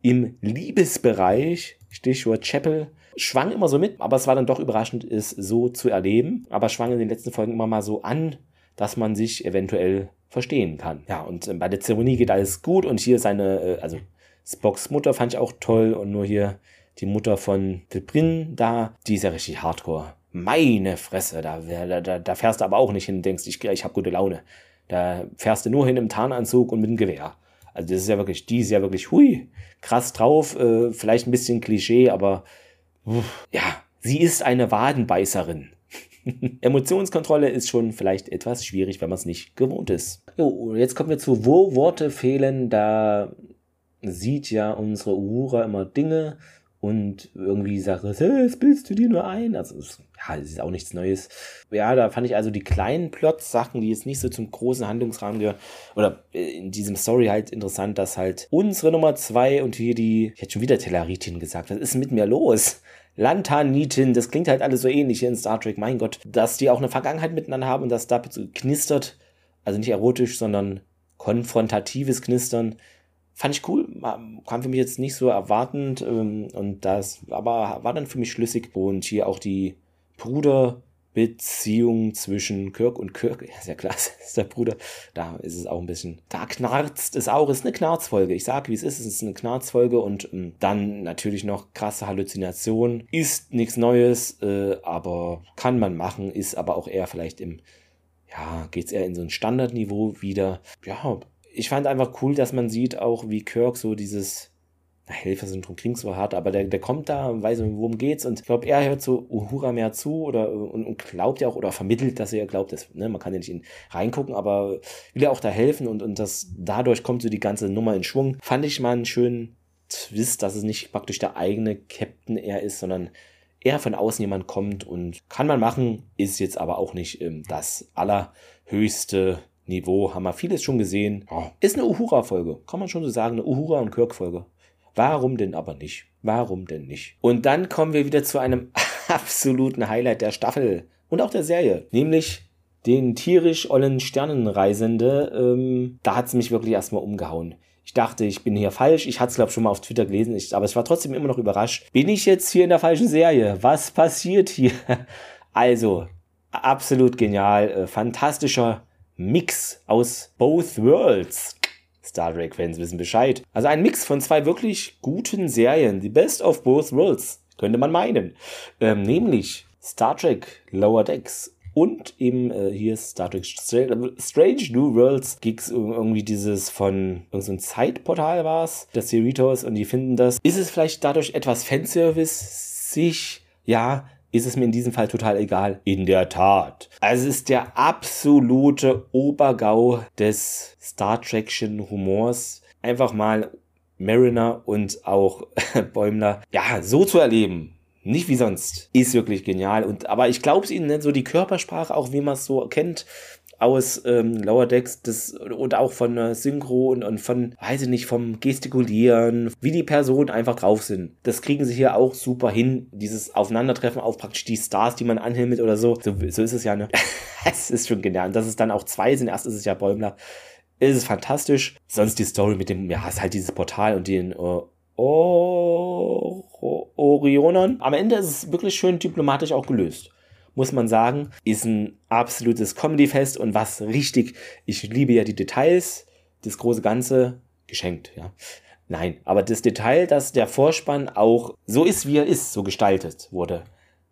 im Liebesbereich. Stichwort Chapel schwang immer so mit, aber es war dann doch überraschend, es so zu erleben. Aber schwang in den letzten Folgen immer mal so an, dass man sich eventuell verstehen kann. Ja, und äh, bei der Zeremonie geht alles gut und hier seine, äh, also Spocks Mutter fand ich auch toll und nur hier die Mutter von Debrin da, die ist ja richtig hardcore. Meine Fresse, da, da, da fährst du aber auch nicht hin und denkst, ich, ich habe gute Laune. Da fährst du nur hin im Tarnanzug und mit dem Gewehr. Also das ist ja wirklich, die ist ja wirklich, hui, krass drauf, äh, vielleicht ein bisschen Klischee, aber uff, ja, sie ist eine Wadenbeißerin. Emotionskontrolle ist schon vielleicht etwas schwierig, wenn man es nicht gewohnt ist. Jo, jetzt kommen wir zu Wo Worte fehlen. Da sieht ja unsere Uhura immer Dinge und irgendwie sagt, das bildest du dir nur ein. Also, ja, das ist auch nichts Neues. Ja, da fand ich also die kleinen Plot-Sachen, die jetzt nicht so zum großen Handlungsrahmen gehören, oder in diesem Story halt interessant, dass halt unsere Nummer zwei und hier die, ich hätte schon wieder Tellaritin gesagt, was ist mit mir los? Lantanitin, das klingt halt alles so ähnlich hier in Star Trek, mein Gott, dass die auch eine Vergangenheit miteinander haben und dass da knistert, also nicht erotisch, sondern konfrontatives Knistern, fand ich cool, kam für mich jetzt nicht so erwartend ähm, und das aber war dann für mich schlüssig. Und hier auch die Bruderbeziehung zwischen Kirk und Kirk, ja, ist ja klar, ist der Bruder, da ist es auch ein bisschen, da knarzt es auch, ist eine Knarzfolge, ich sag wie es ist, es ist eine Knarzfolge und ähm, dann natürlich noch krasse Halluzination, ist nichts Neues, äh, aber kann man machen, ist aber auch eher vielleicht im ja, geht's eher in so ein Standardniveau wieder. Ja, ich fand einfach cool, dass man sieht auch, wie Kirk so dieses Helfersyndrom klingt so hart, aber der, der kommt da und weiß, worum geht's. Und ich glaube, er hört so Uhura mehr zu oder und, und, glaubt ja auch oder vermittelt, dass er ja glaubt, dass, ne, man kann ja nicht in reingucken, aber will er auch da helfen und, und das dadurch kommt so die ganze Nummer in Schwung. Fand ich mal einen schönen Twist, dass es nicht praktisch der eigene Captain er ist, sondern er von außen jemand kommt und kann man machen, ist jetzt aber auch nicht ähm, das allerhöchste Niveau haben wir vieles schon gesehen. Ist eine Uhura-Folge, kann man schon so sagen, eine Uhura- und Kirk-Folge. Warum denn aber nicht? Warum denn nicht? Und dann kommen wir wieder zu einem absoluten Highlight der Staffel und auch der Serie, nämlich den tierisch ollen Sternenreisende. Ähm, da hat es mich wirklich erstmal umgehauen. Ich dachte, ich bin hier falsch. Ich hatte es, glaube ich, schon mal auf Twitter gelesen, ich, aber ich war trotzdem immer noch überrascht. Bin ich jetzt hier in der falschen Serie? Was passiert hier? Also, absolut genial, äh, fantastischer Mix aus Both Worlds. Star Trek-Fans wissen Bescheid. Also ein Mix von zwei wirklich guten Serien. The Best of Both Worlds, könnte man meinen. Ähm, nämlich Star Trek Lower Decks und eben äh, hier Star Trek Strange New Worlds gibt's irgendwie dieses von irgendeinem so Zeitportal war es, das Cerritos und die finden das. Ist es vielleicht dadurch etwas Fanservice sich ja ist es mir in diesem Fall total egal. In der Tat. Also es ist der absolute Obergau des Star Trekschen Humors. Einfach mal Mariner und auch Bäumler, ja, so zu erleben. Nicht wie sonst. Ist wirklich genial. Und, aber ich glaube es ihnen, ne? so die Körpersprache, auch wie man es so kennt, aus ähm, Lower Decks das, und auch von äh, Synchro und, und von, weiß ich nicht, vom Gestikulieren, wie die Personen einfach drauf sind. Das kriegen sie hier auch super hin, dieses Aufeinandertreffen auf praktisch die Stars, die man anhimmelt oder so. So, so ist es ja, ne? es ist schon genial. Und dass es dann auch zwei sind, erst ist es ja Bäumler. Ist es fantastisch. Sonst die Story mit dem, ja, ist halt dieses Portal und den äh, Orionern. Am Ende ist es wirklich schön diplomatisch auch gelöst muss man sagen, ist ein absolutes Comedy-Fest und was richtig, ich liebe ja die Details, das große Ganze geschenkt, ja. Nein, aber das Detail, dass der Vorspann auch so ist, wie er ist, so gestaltet wurde,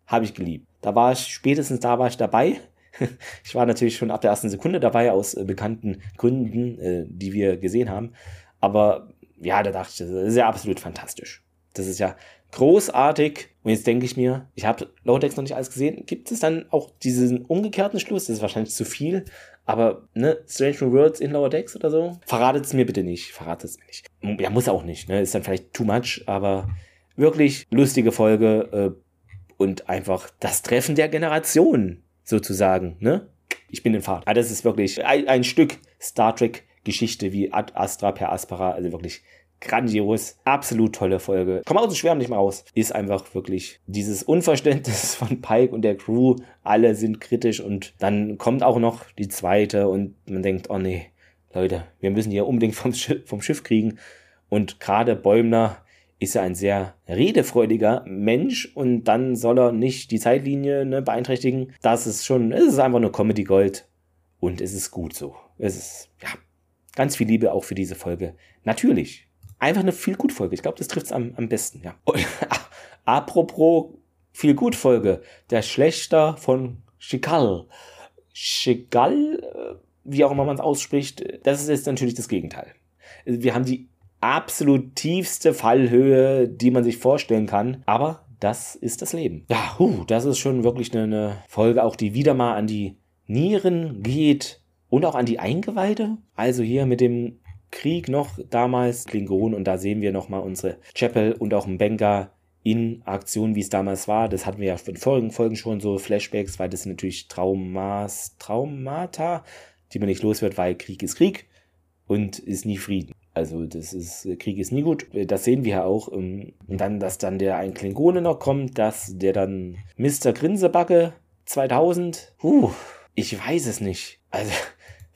habe ich geliebt. Da war ich, spätestens da war ich dabei. Ich war natürlich schon ab der ersten Sekunde dabei, aus äh, bekannten Gründen, äh, die wir gesehen haben. Aber ja, da dachte ich, das ist ja absolut fantastisch. Das ist ja großartig. Und jetzt denke ich mir, ich habe Lodex noch nicht alles gesehen. Gibt es dann auch diesen umgekehrten Schluss? Das ist wahrscheinlich zu viel. Aber, ne, Strange New Worlds in Lower Decks oder so? Verratet es mir bitte nicht. Verratet es mir nicht. Ja, muss auch nicht, ne? Ist dann vielleicht too much, aber wirklich lustige Folge äh, und einfach das Treffen der Generation, sozusagen, ne? Ich bin in Fahrt. Ah, das ist wirklich ein, ein Stück Star Trek Geschichte wie Ad Astra per Aspera, also wirklich grandios, absolut tolle Folge. Komm aus dem Schwärmen nicht mehr raus. Ist einfach wirklich dieses Unverständnis von Pike und der Crew. Alle sind kritisch und dann kommt auch noch die zweite und man denkt, oh nee, Leute, wir müssen hier unbedingt vom Schiff, vom Schiff kriegen. Und gerade Bäumler ist ja ein sehr redefreudiger Mensch und dann soll er nicht die Zeitlinie ne, beeinträchtigen. Das ist schon, es ist einfach nur Comedy Gold und es ist gut so. Es ist, ja, ganz viel Liebe auch für diese Folge. Natürlich, einfach eine viel gut Folge. Ich glaube, das trifft es am, am besten, ja. apropos viel gut Folge, der Schlechter von Chikal. Chikal, äh, wie auch immer man es ausspricht, das ist jetzt natürlich das Gegenteil. Wir haben die absolut tiefste Fallhöhe, die man sich vorstellen kann. Aber das ist das Leben. Ja, huh, das ist schon wirklich eine, eine Folge, auch die wieder mal an die Nieren geht und auch an die Eingeweide. Also hier mit dem Krieg noch damals, Klingon, und da sehen wir nochmal unsere Chapel und auch Benga in Aktion, wie es damals war. Das hatten wir ja in vorigen Folgen schon so Flashbacks, weil das sind natürlich Traumas, Traumata, die man nicht los wird, weil Krieg ist Krieg und ist nie Frieden. Also das ist, Krieg ist nie gut. Das sehen wir ja auch. Ähm, und dann, dass dann der ein Klingone noch kommt, dass der dann Mr. Grinsebacke 2000, huh, ich weiß es nicht. Also,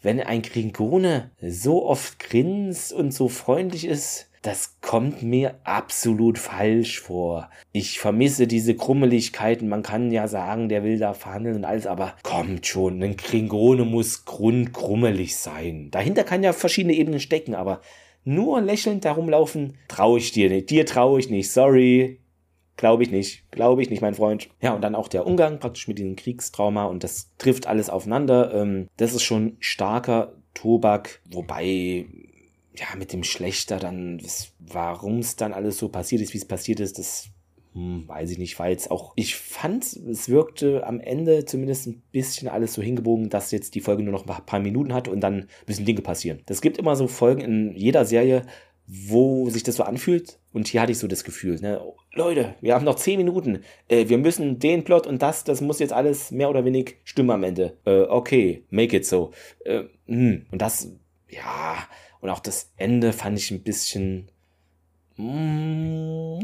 wenn ein Klingone so oft grinst und so freundlich ist, das kommt mir absolut falsch vor. Ich vermisse diese Krummeligkeiten. Man kann ja sagen, der will da verhandeln und alles, aber kommt schon, ein Klingone muss grundkrummelig sein. Dahinter kann ja verschiedene Ebenen stecken, aber nur lächelnd darum laufen, traue ich dir nicht. Dir traue ich nicht. Sorry. Glaube ich nicht. Glaube ich nicht, mein Freund. Ja, und dann auch der Umgang praktisch mit diesem Kriegstrauma und das trifft alles aufeinander. Ähm, das ist schon starker Tobak, wobei ja, mit dem Schlechter dann, warum es dann alles so passiert ist, wie es passiert ist, das hm, weiß ich nicht, weil es auch, ich fand, es wirkte am Ende zumindest ein bisschen alles so hingebogen, dass jetzt die Folge nur noch ein paar Minuten hat und dann müssen Dinge passieren. Das gibt immer so Folgen in jeder Serie, wo sich das so anfühlt. Und hier hatte ich so das Gefühl, ne, oh, Leute, wir haben noch zehn Minuten. Äh, wir müssen den Plot und das, das muss jetzt alles mehr oder weniger stimmen am Ende. Äh, okay, make it so. Äh, hm. Und das, ja, und auch das Ende fand ich ein bisschen. Mm,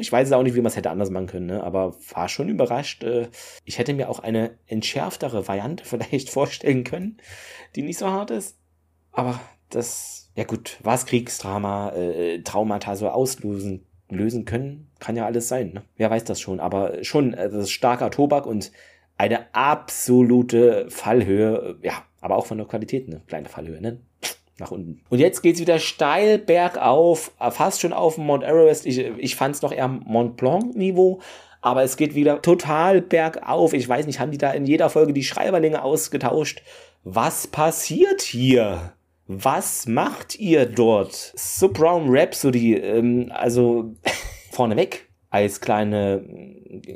ich weiß auch nicht, wie man es hätte anders machen können, ne? aber war schon überrascht. Äh, ich hätte mir auch eine entschärftere Variante vielleicht vorstellen können, die nicht so hart ist. Aber das, ja gut, was Kriegsdrama, äh, Traumata so auslösen lösen können, kann ja alles sein. Ne? Wer weiß das schon, aber schon, äh, das ist starker Tobak und eine absolute Fallhöhe, ja, aber auch von der Qualität eine kleine Fallhöhe, ne? nach unten. Und jetzt geht's wieder steil bergauf, fast schon auf dem Mount Everest. Ich, ich fand es noch eher Mont Blanc Niveau. Aber es geht wieder total bergauf. Ich weiß nicht, haben die da in jeder Folge die Schreiberlinge ausgetauscht? Was passiert hier? Was macht ihr dort? Subbrown Rhapsody, ähm, also vorneweg als kleine,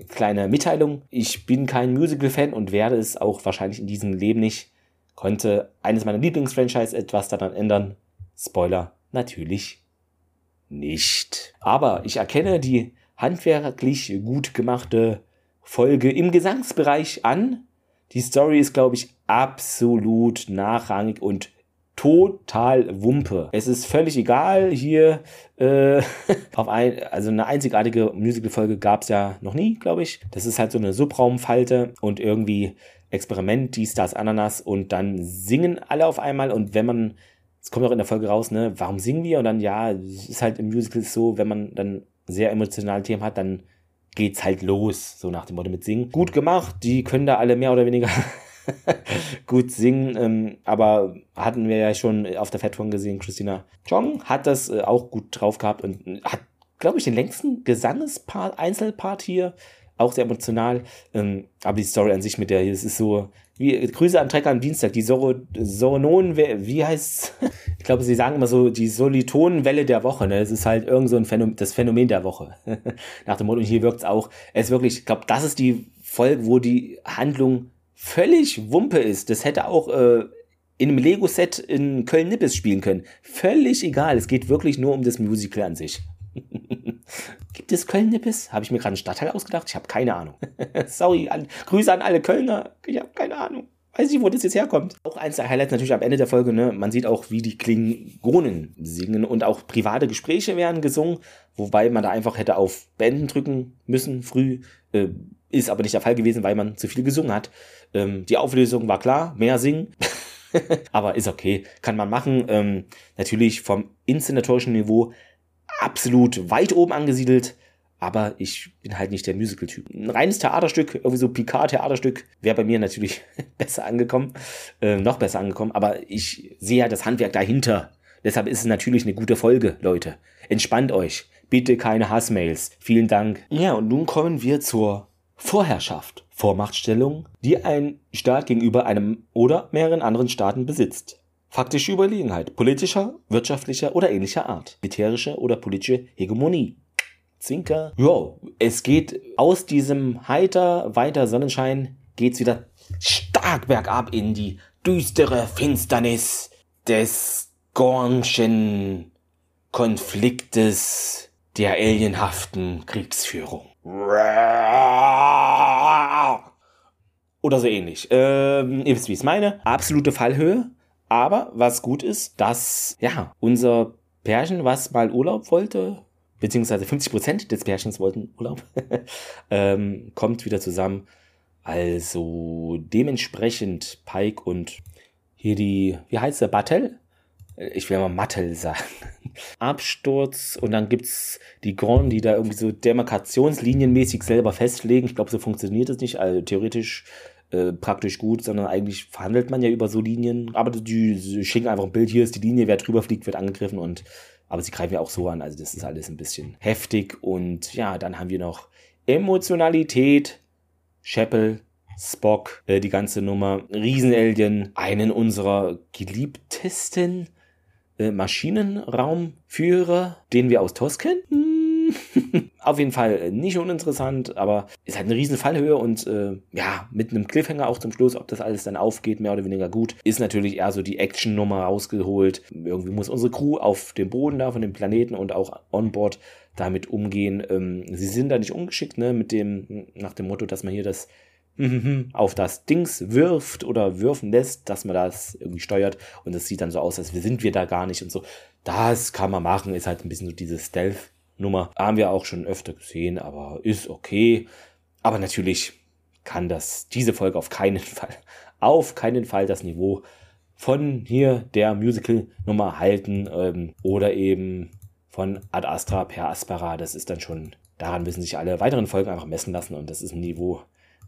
kleine Mitteilung. Ich bin kein Musical-Fan und werde es auch wahrscheinlich in diesem Leben nicht konnte eines meiner Lieblingsfranchise etwas daran ändern? Spoiler, natürlich nicht. Aber ich erkenne die handwerklich gut gemachte Folge im Gesangsbereich an. Die Story ist, glaube ich, absolut nachrangig und total Wumpe. Es ist völlig egal hier äh, auf ein, also eine einzigartige Musical-Folge gab es ja noch nie, glaube ich. Das ist halt so eine Subraumfalte und irgendwie Experiment, dies, das, Ananas und dann singen alle auf einmal und wenn man, es kommt auch in der Folge raus, ne, warum singen wir? Und dann, ja, es ist halt im Musical so, wenn man dann sehr emotionale Themen hat, dann geht's halt los, so nach dem Motto mit Singen. Gut gemacht, die können da alle mehr oder weniger gut singen, ähm, aber hatten wir ja schon auf der Fatron gesehen, Christina Chong hat das äh, auch gut drauf gehabt und hat, glaube ich, den längsten Gesangespart, Einzelpart hier auch sehr emotional. Ähm, aber die Story an sich mit der, es ist so, wie, Grüße an Trecker am Dienstag, die Soro, Sorononen, wie heißt's? Ich glaube, sie sagen immer so, die Solitonenwelle der Woche, ne? Es ist halt irgend so ein Phänomen, das Phänomen der Woche. Nach dem Motto, und hier wirkt's auch, es ist wirklich, ich glaube, das ist die Folge, wo die Handlung völlig Wumpe ist. Das hätte auch, äh, in einem Lego-Set in Köln-Nippes spielen können. Völlig egal. Es geht wirklich nur um das Musical an sich. Gibt es Köln-Nippes? Habe ich mir gerade einen Stadtteil ausgedacht? Ich habe keine Ahnung. Sorry, an, Grüße an alle Kölner. Ich habe keine Ahnung. Weiß nicht, wo das jetzt herkommt. Auch eins der Highlights natürlich am Ende der Folge, ne? Man sieht auch, wie die Klingonen singen und auch private Gespräche werden gesungen, wobei man da einfach hätte auf Beenden drücken müssen, früh. Äh, ist aber nicht der Fall gewesen, weil man zu viel gesungen hat. Ähm, die Auflösung war klar, mehr singen. aber ist okay, kann man machen. Ähm, natürlich vom inszenatorischen Niveau absolut weit oben angesiedelt, aber ich bin halt nicht der Musical-Typ. Ein reines Theaterstück, irgendwie so Picard-Theaterstück, wäre bei mir natürlich besser angekommen, äh, noch besser angekommen, aber ich sehe ja das Handwerk dahinter. Deshalb ist es natürlich eine gute Folge, Leute. Entspannt euch. Bitte keine Hassmails. Vielen Dank. Ja, und nun kommen wir zur Vorherrschaft. Vormachtstellung, die ein Staat gegenüber einem oder mehreren anderen Staaten besitzt. faktische Überlegenheit politischer, wirtschaftlicher oder ähnlicher Art, militärische oder politische Hegemonie. Zwinker. Ja, es geht aus diesem heiter, weiter Sonnenschein, geht's wieder stark bergab in die düstere Finsternis des Gornschen Konfliktes der alienhaften Kriegsführung. Oder so ähnlich. Ähm, ihr wisst, wie ich es meine. Absolute Fallhöhe. Aber was gut ist, dass, ja, unser Pärchen, was mal Urlaub wollte, beziehungsweise 50% des Pärchens wollten Urlaub, ähm, kommt wieder zusammen. Also dementsprechend Pike und hier die, wie heißt der, Battel? Ich will mal Mattel sagen. Absturz und dann gibt es die Gorn, die da irgendwie so demarkationslinienmäßig selber festlegen. Ich glaube, so funktioniert es nicht. Also theoretisch äh, praktisch gut, sondern eigentlich verhandelt man ja über so Linien. Aber die, die schicken einfach ein Bild, hier ist die Linie, wer drüber fliegt, wird angegriffen und aber sie greifen ja auch so an, also das ist alles ein bisschen heftig und ja, dann haben wir noch Emotionalität, Scheppel, Spock, äh, die ganze Nummer, Riesenalien, einen unserer geliebtesten äh, Maschinenraumführer, den wir aus TOS kennen. Auf jeden Fall nicht uninteressant, aber ist halt eine riesen Fallhöhe und äh, ja, mit einem Cliffhanger auch zum Schluss, ob das alles dann aufgeht, mehr oder weniger gut, ist natürlich eher so die Action-Nummer rausgeholt. Irgendwie muss unsere Crew auf dem Boden da von dem Planeten und auch onboard damit umgehen. Ähm, sie sind da nicht ungeschickt, ne, mit dem, nach dem Motto, dass man hier das auf das Dings wirft oder würfen lässt, dass man das irgendwie steuert und es sieht dann so aus, als sind wir da gar nicht und so. Das kann man machen, ist halt ein bisschen so diese Stealth-Nummer. Haben wir auch schon öfter gesehen, aber ist okay. Aber natürlich kann das diese Folge auf keinen Fall, auf keinen Fall das Niveau von hier der Musical-Nummer halten ähm, oder eben von Ad Astra per Aspera. Das ist dann schon, daran müssen sich alle weiteren Folgen einfach messen lassen und das ist ein Niveau,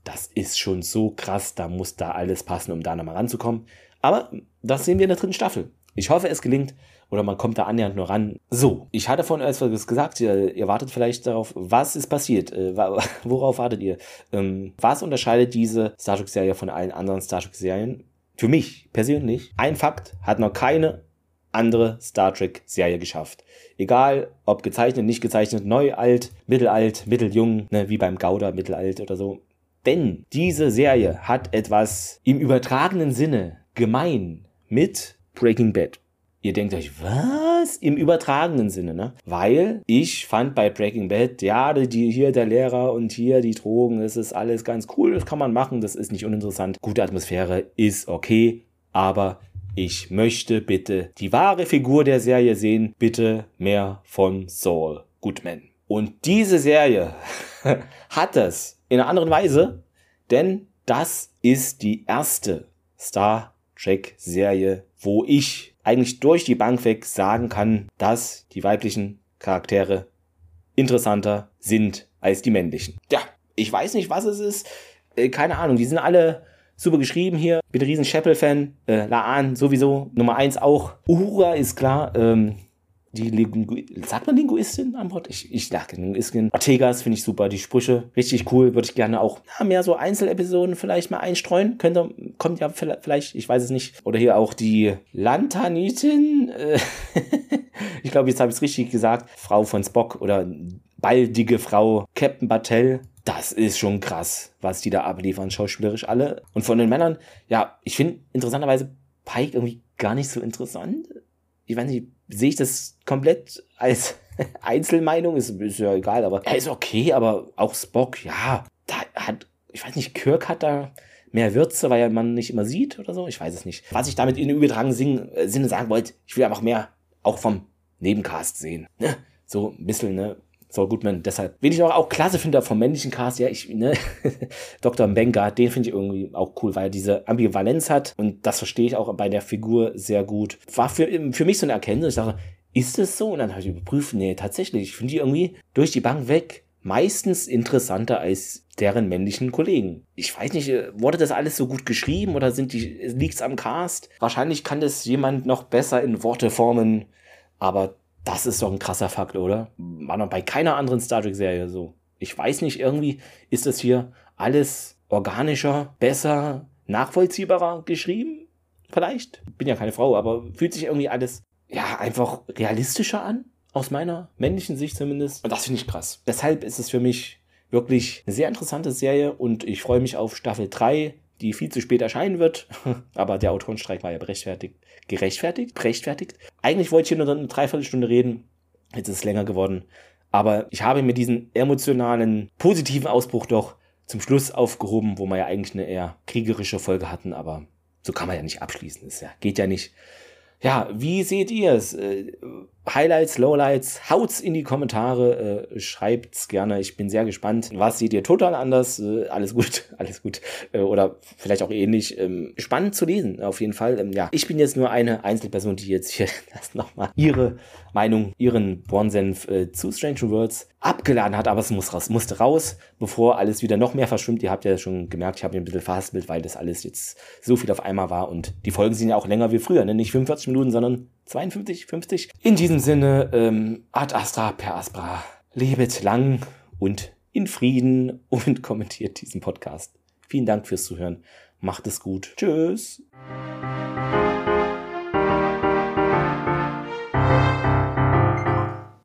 das ist schon so krass, da muss da alles passen, um da nochmal ranzukommen. Aber das sehen wir in der dritten Staffel. Ich hoffe, es gelingt oder man kommt da annähernd nur ran. So, ich hatte vorhin etwas gesagt, ihr, ihr, wartet vielleicht darauf, was ist passiert? Äh, worauf wartet ihr? Ähm, was unterscheidet diese Star Trek-Serie von allen anderen Star Trek-Serien? Für mich persönlich, ein Fakt hat noch keine andere Star Trek-Serie geschafft. Egal, ob gezeichnet, nicht gezeichnet, neu, alt, mittelalt, mitteljung, ne, wie beim Gauder, mittelalt oder so. Denn diese Serie hat etwas im übertragenen Sinne gemein mit Breaking Bad. Ihr denkt euch, was? Im übertragenen Sinne, ne? Weil ich fand bei Breaking Bad, ja, die, hier der Lehrer und hier die Drogen, das ist alles ganz cool, das kann man machen, das ist nicht uninteressant. Gute Atmosphäre ist okay, aber ich möchte bitte die wahre Figur der Serie sehen, bitte mehr von Saul Goodman. Und diese Serie hat es in einer anderen Weise, denn das ist die erste Star Trek Serie, wo ich eigentlich durch die Bank weg sagen kann, dass die weiblichen Charaktere interessanter sind als die männlichen. Ja, ich weiß nicht, was es ist. Äh, keine Ahnung, die sind alle super geschrieben hier. Bin ein riesen Chapel-Fan. Äh, Laan sowieso. Nummer eins auch. Uhura ist klar. Ähm, die Lingu sagt man Linguistin an Bord? Ich, ich sage Linguistin. Ortegas finde ich super, die Sprüche richtig cool, würde ich gerne auch ja, mehr so Einzelepisoden vielleicht mal einstreuen. Könnte, kommt ja vielleicht, ich weiß es nicht. Oder hier auch die Lantanitin. Äh, ich glaube, jetzt habe ich es richtig gesagt. Frau von Spock oder baldige Frau Captain Battelle. Das ist schon krass, was die da abliefern, schauspielerisch alle. Und von den Männern, ja, ich finde interessanterweise Pike irgendwie gar nicht so interessant. Ich weiß nicht, sehe ich das komplett als Einzelmeinung, ist, ist ja egal, aber er ist okay, aber auch Spock, ja, da hat, ich weiß nicht, Kirk hat da mehr Würze, weil man nicht immer sieht oder so, ich weiß es nicht. Was ich damit in übertragenen äh, Sinne sagen wollte, ich will einfach mehr auch vom Nebencast sehen. Ne? So ein bisschen, ne? Saul Goodman, deshalb, wen ich auch, auch klasse finde vom männlichen Cast, ja, ich, ne, Dr. Benga, den finde ich irgendwie auch cool, weil er diese Ambivalenz hat und das verstehe ich auch bei der Figur sehr gut. War für, für mich so eine Erkenntnis, ich dachte, ist es so? Und dann habe ich überprüft, nee, tatsächlich, ich finde die irgendwie durch die Bank weg meistens interessanter als deren männlichen Kollegen. Ich weiß nicht, wurde das alles so gut geschrieben oder sind die, liegt's am Cast? Wahrscheinlich kann das jemand noch besser in Worte formen, aber das ist doch ein krasser Fakt, oder? War noch bei keiner anderen Star Trek-Serie so. Ich weiß nicht, irgendwie ist das hier alles organischer, besser, nachvollziehbarer geschrieben. vielleicht. Bin ja keine Frau, aber fühlt sich irgendwie alles, ja, einfach realistischer an. Aus meiner männlichen Sicht zumindest. Und das finde ich krass. Deshalb ist es für mich wirklich eine sehr interessante Serie und ich freue mich auf Staffel 3, die viel zu spät erscheinen wird. Aber der Autorenstreik war ja. Gerechtfertigt? Berechtfertigt? Eigentlich wollte ich hier nur eine Dreiviertelstunde reden. Jetzt ist es länger geworden. Aber ich habe mir diesen emotionalen, positiven Ausbruch doch zum Schluss aufgehoben, wo wir ja eigentlich eine eher kriegerische Folge hatten, aber so kann man ja nicht abschließen. Das geht ja nicht. Ja, wie seht ihr es? Highlights, Lowlights, haut's in die Kommentare, äh, schreibt's gerne. Ich bin sehr gespannt. Was seht ihr total anders? Äh, alles gut, alles gut. Äh, oder vielleicht auch ähnlich. Ähm, spannend zu lesen, auf jeden Fall. Ähm, ja, ich bin jetzt nur eine Einzelperson, die jetzt hier nochmal ihre Meinung, ihren Bornsenf äh, zu Strange Worlds abgeladen hat, aber es muss raus, musste raus, bevor alles wieder noch mehr verschwimmt. Ihr habt ja schon gemerkt, ich habe mir ein bisschen verhaspelt, weil das alles jetzt so viel auf einmal war und die Folgen sind ja auch länger wie früher, ne? nicht 45 Minuten, sondern 52, 50. In diesem Sinne, ähm, ad astra per aspra, lebet lang und in Frieden und kommentiert diesen Podcast. Vielen Dank fürs Zuhören. Macht es gut. Tschüss.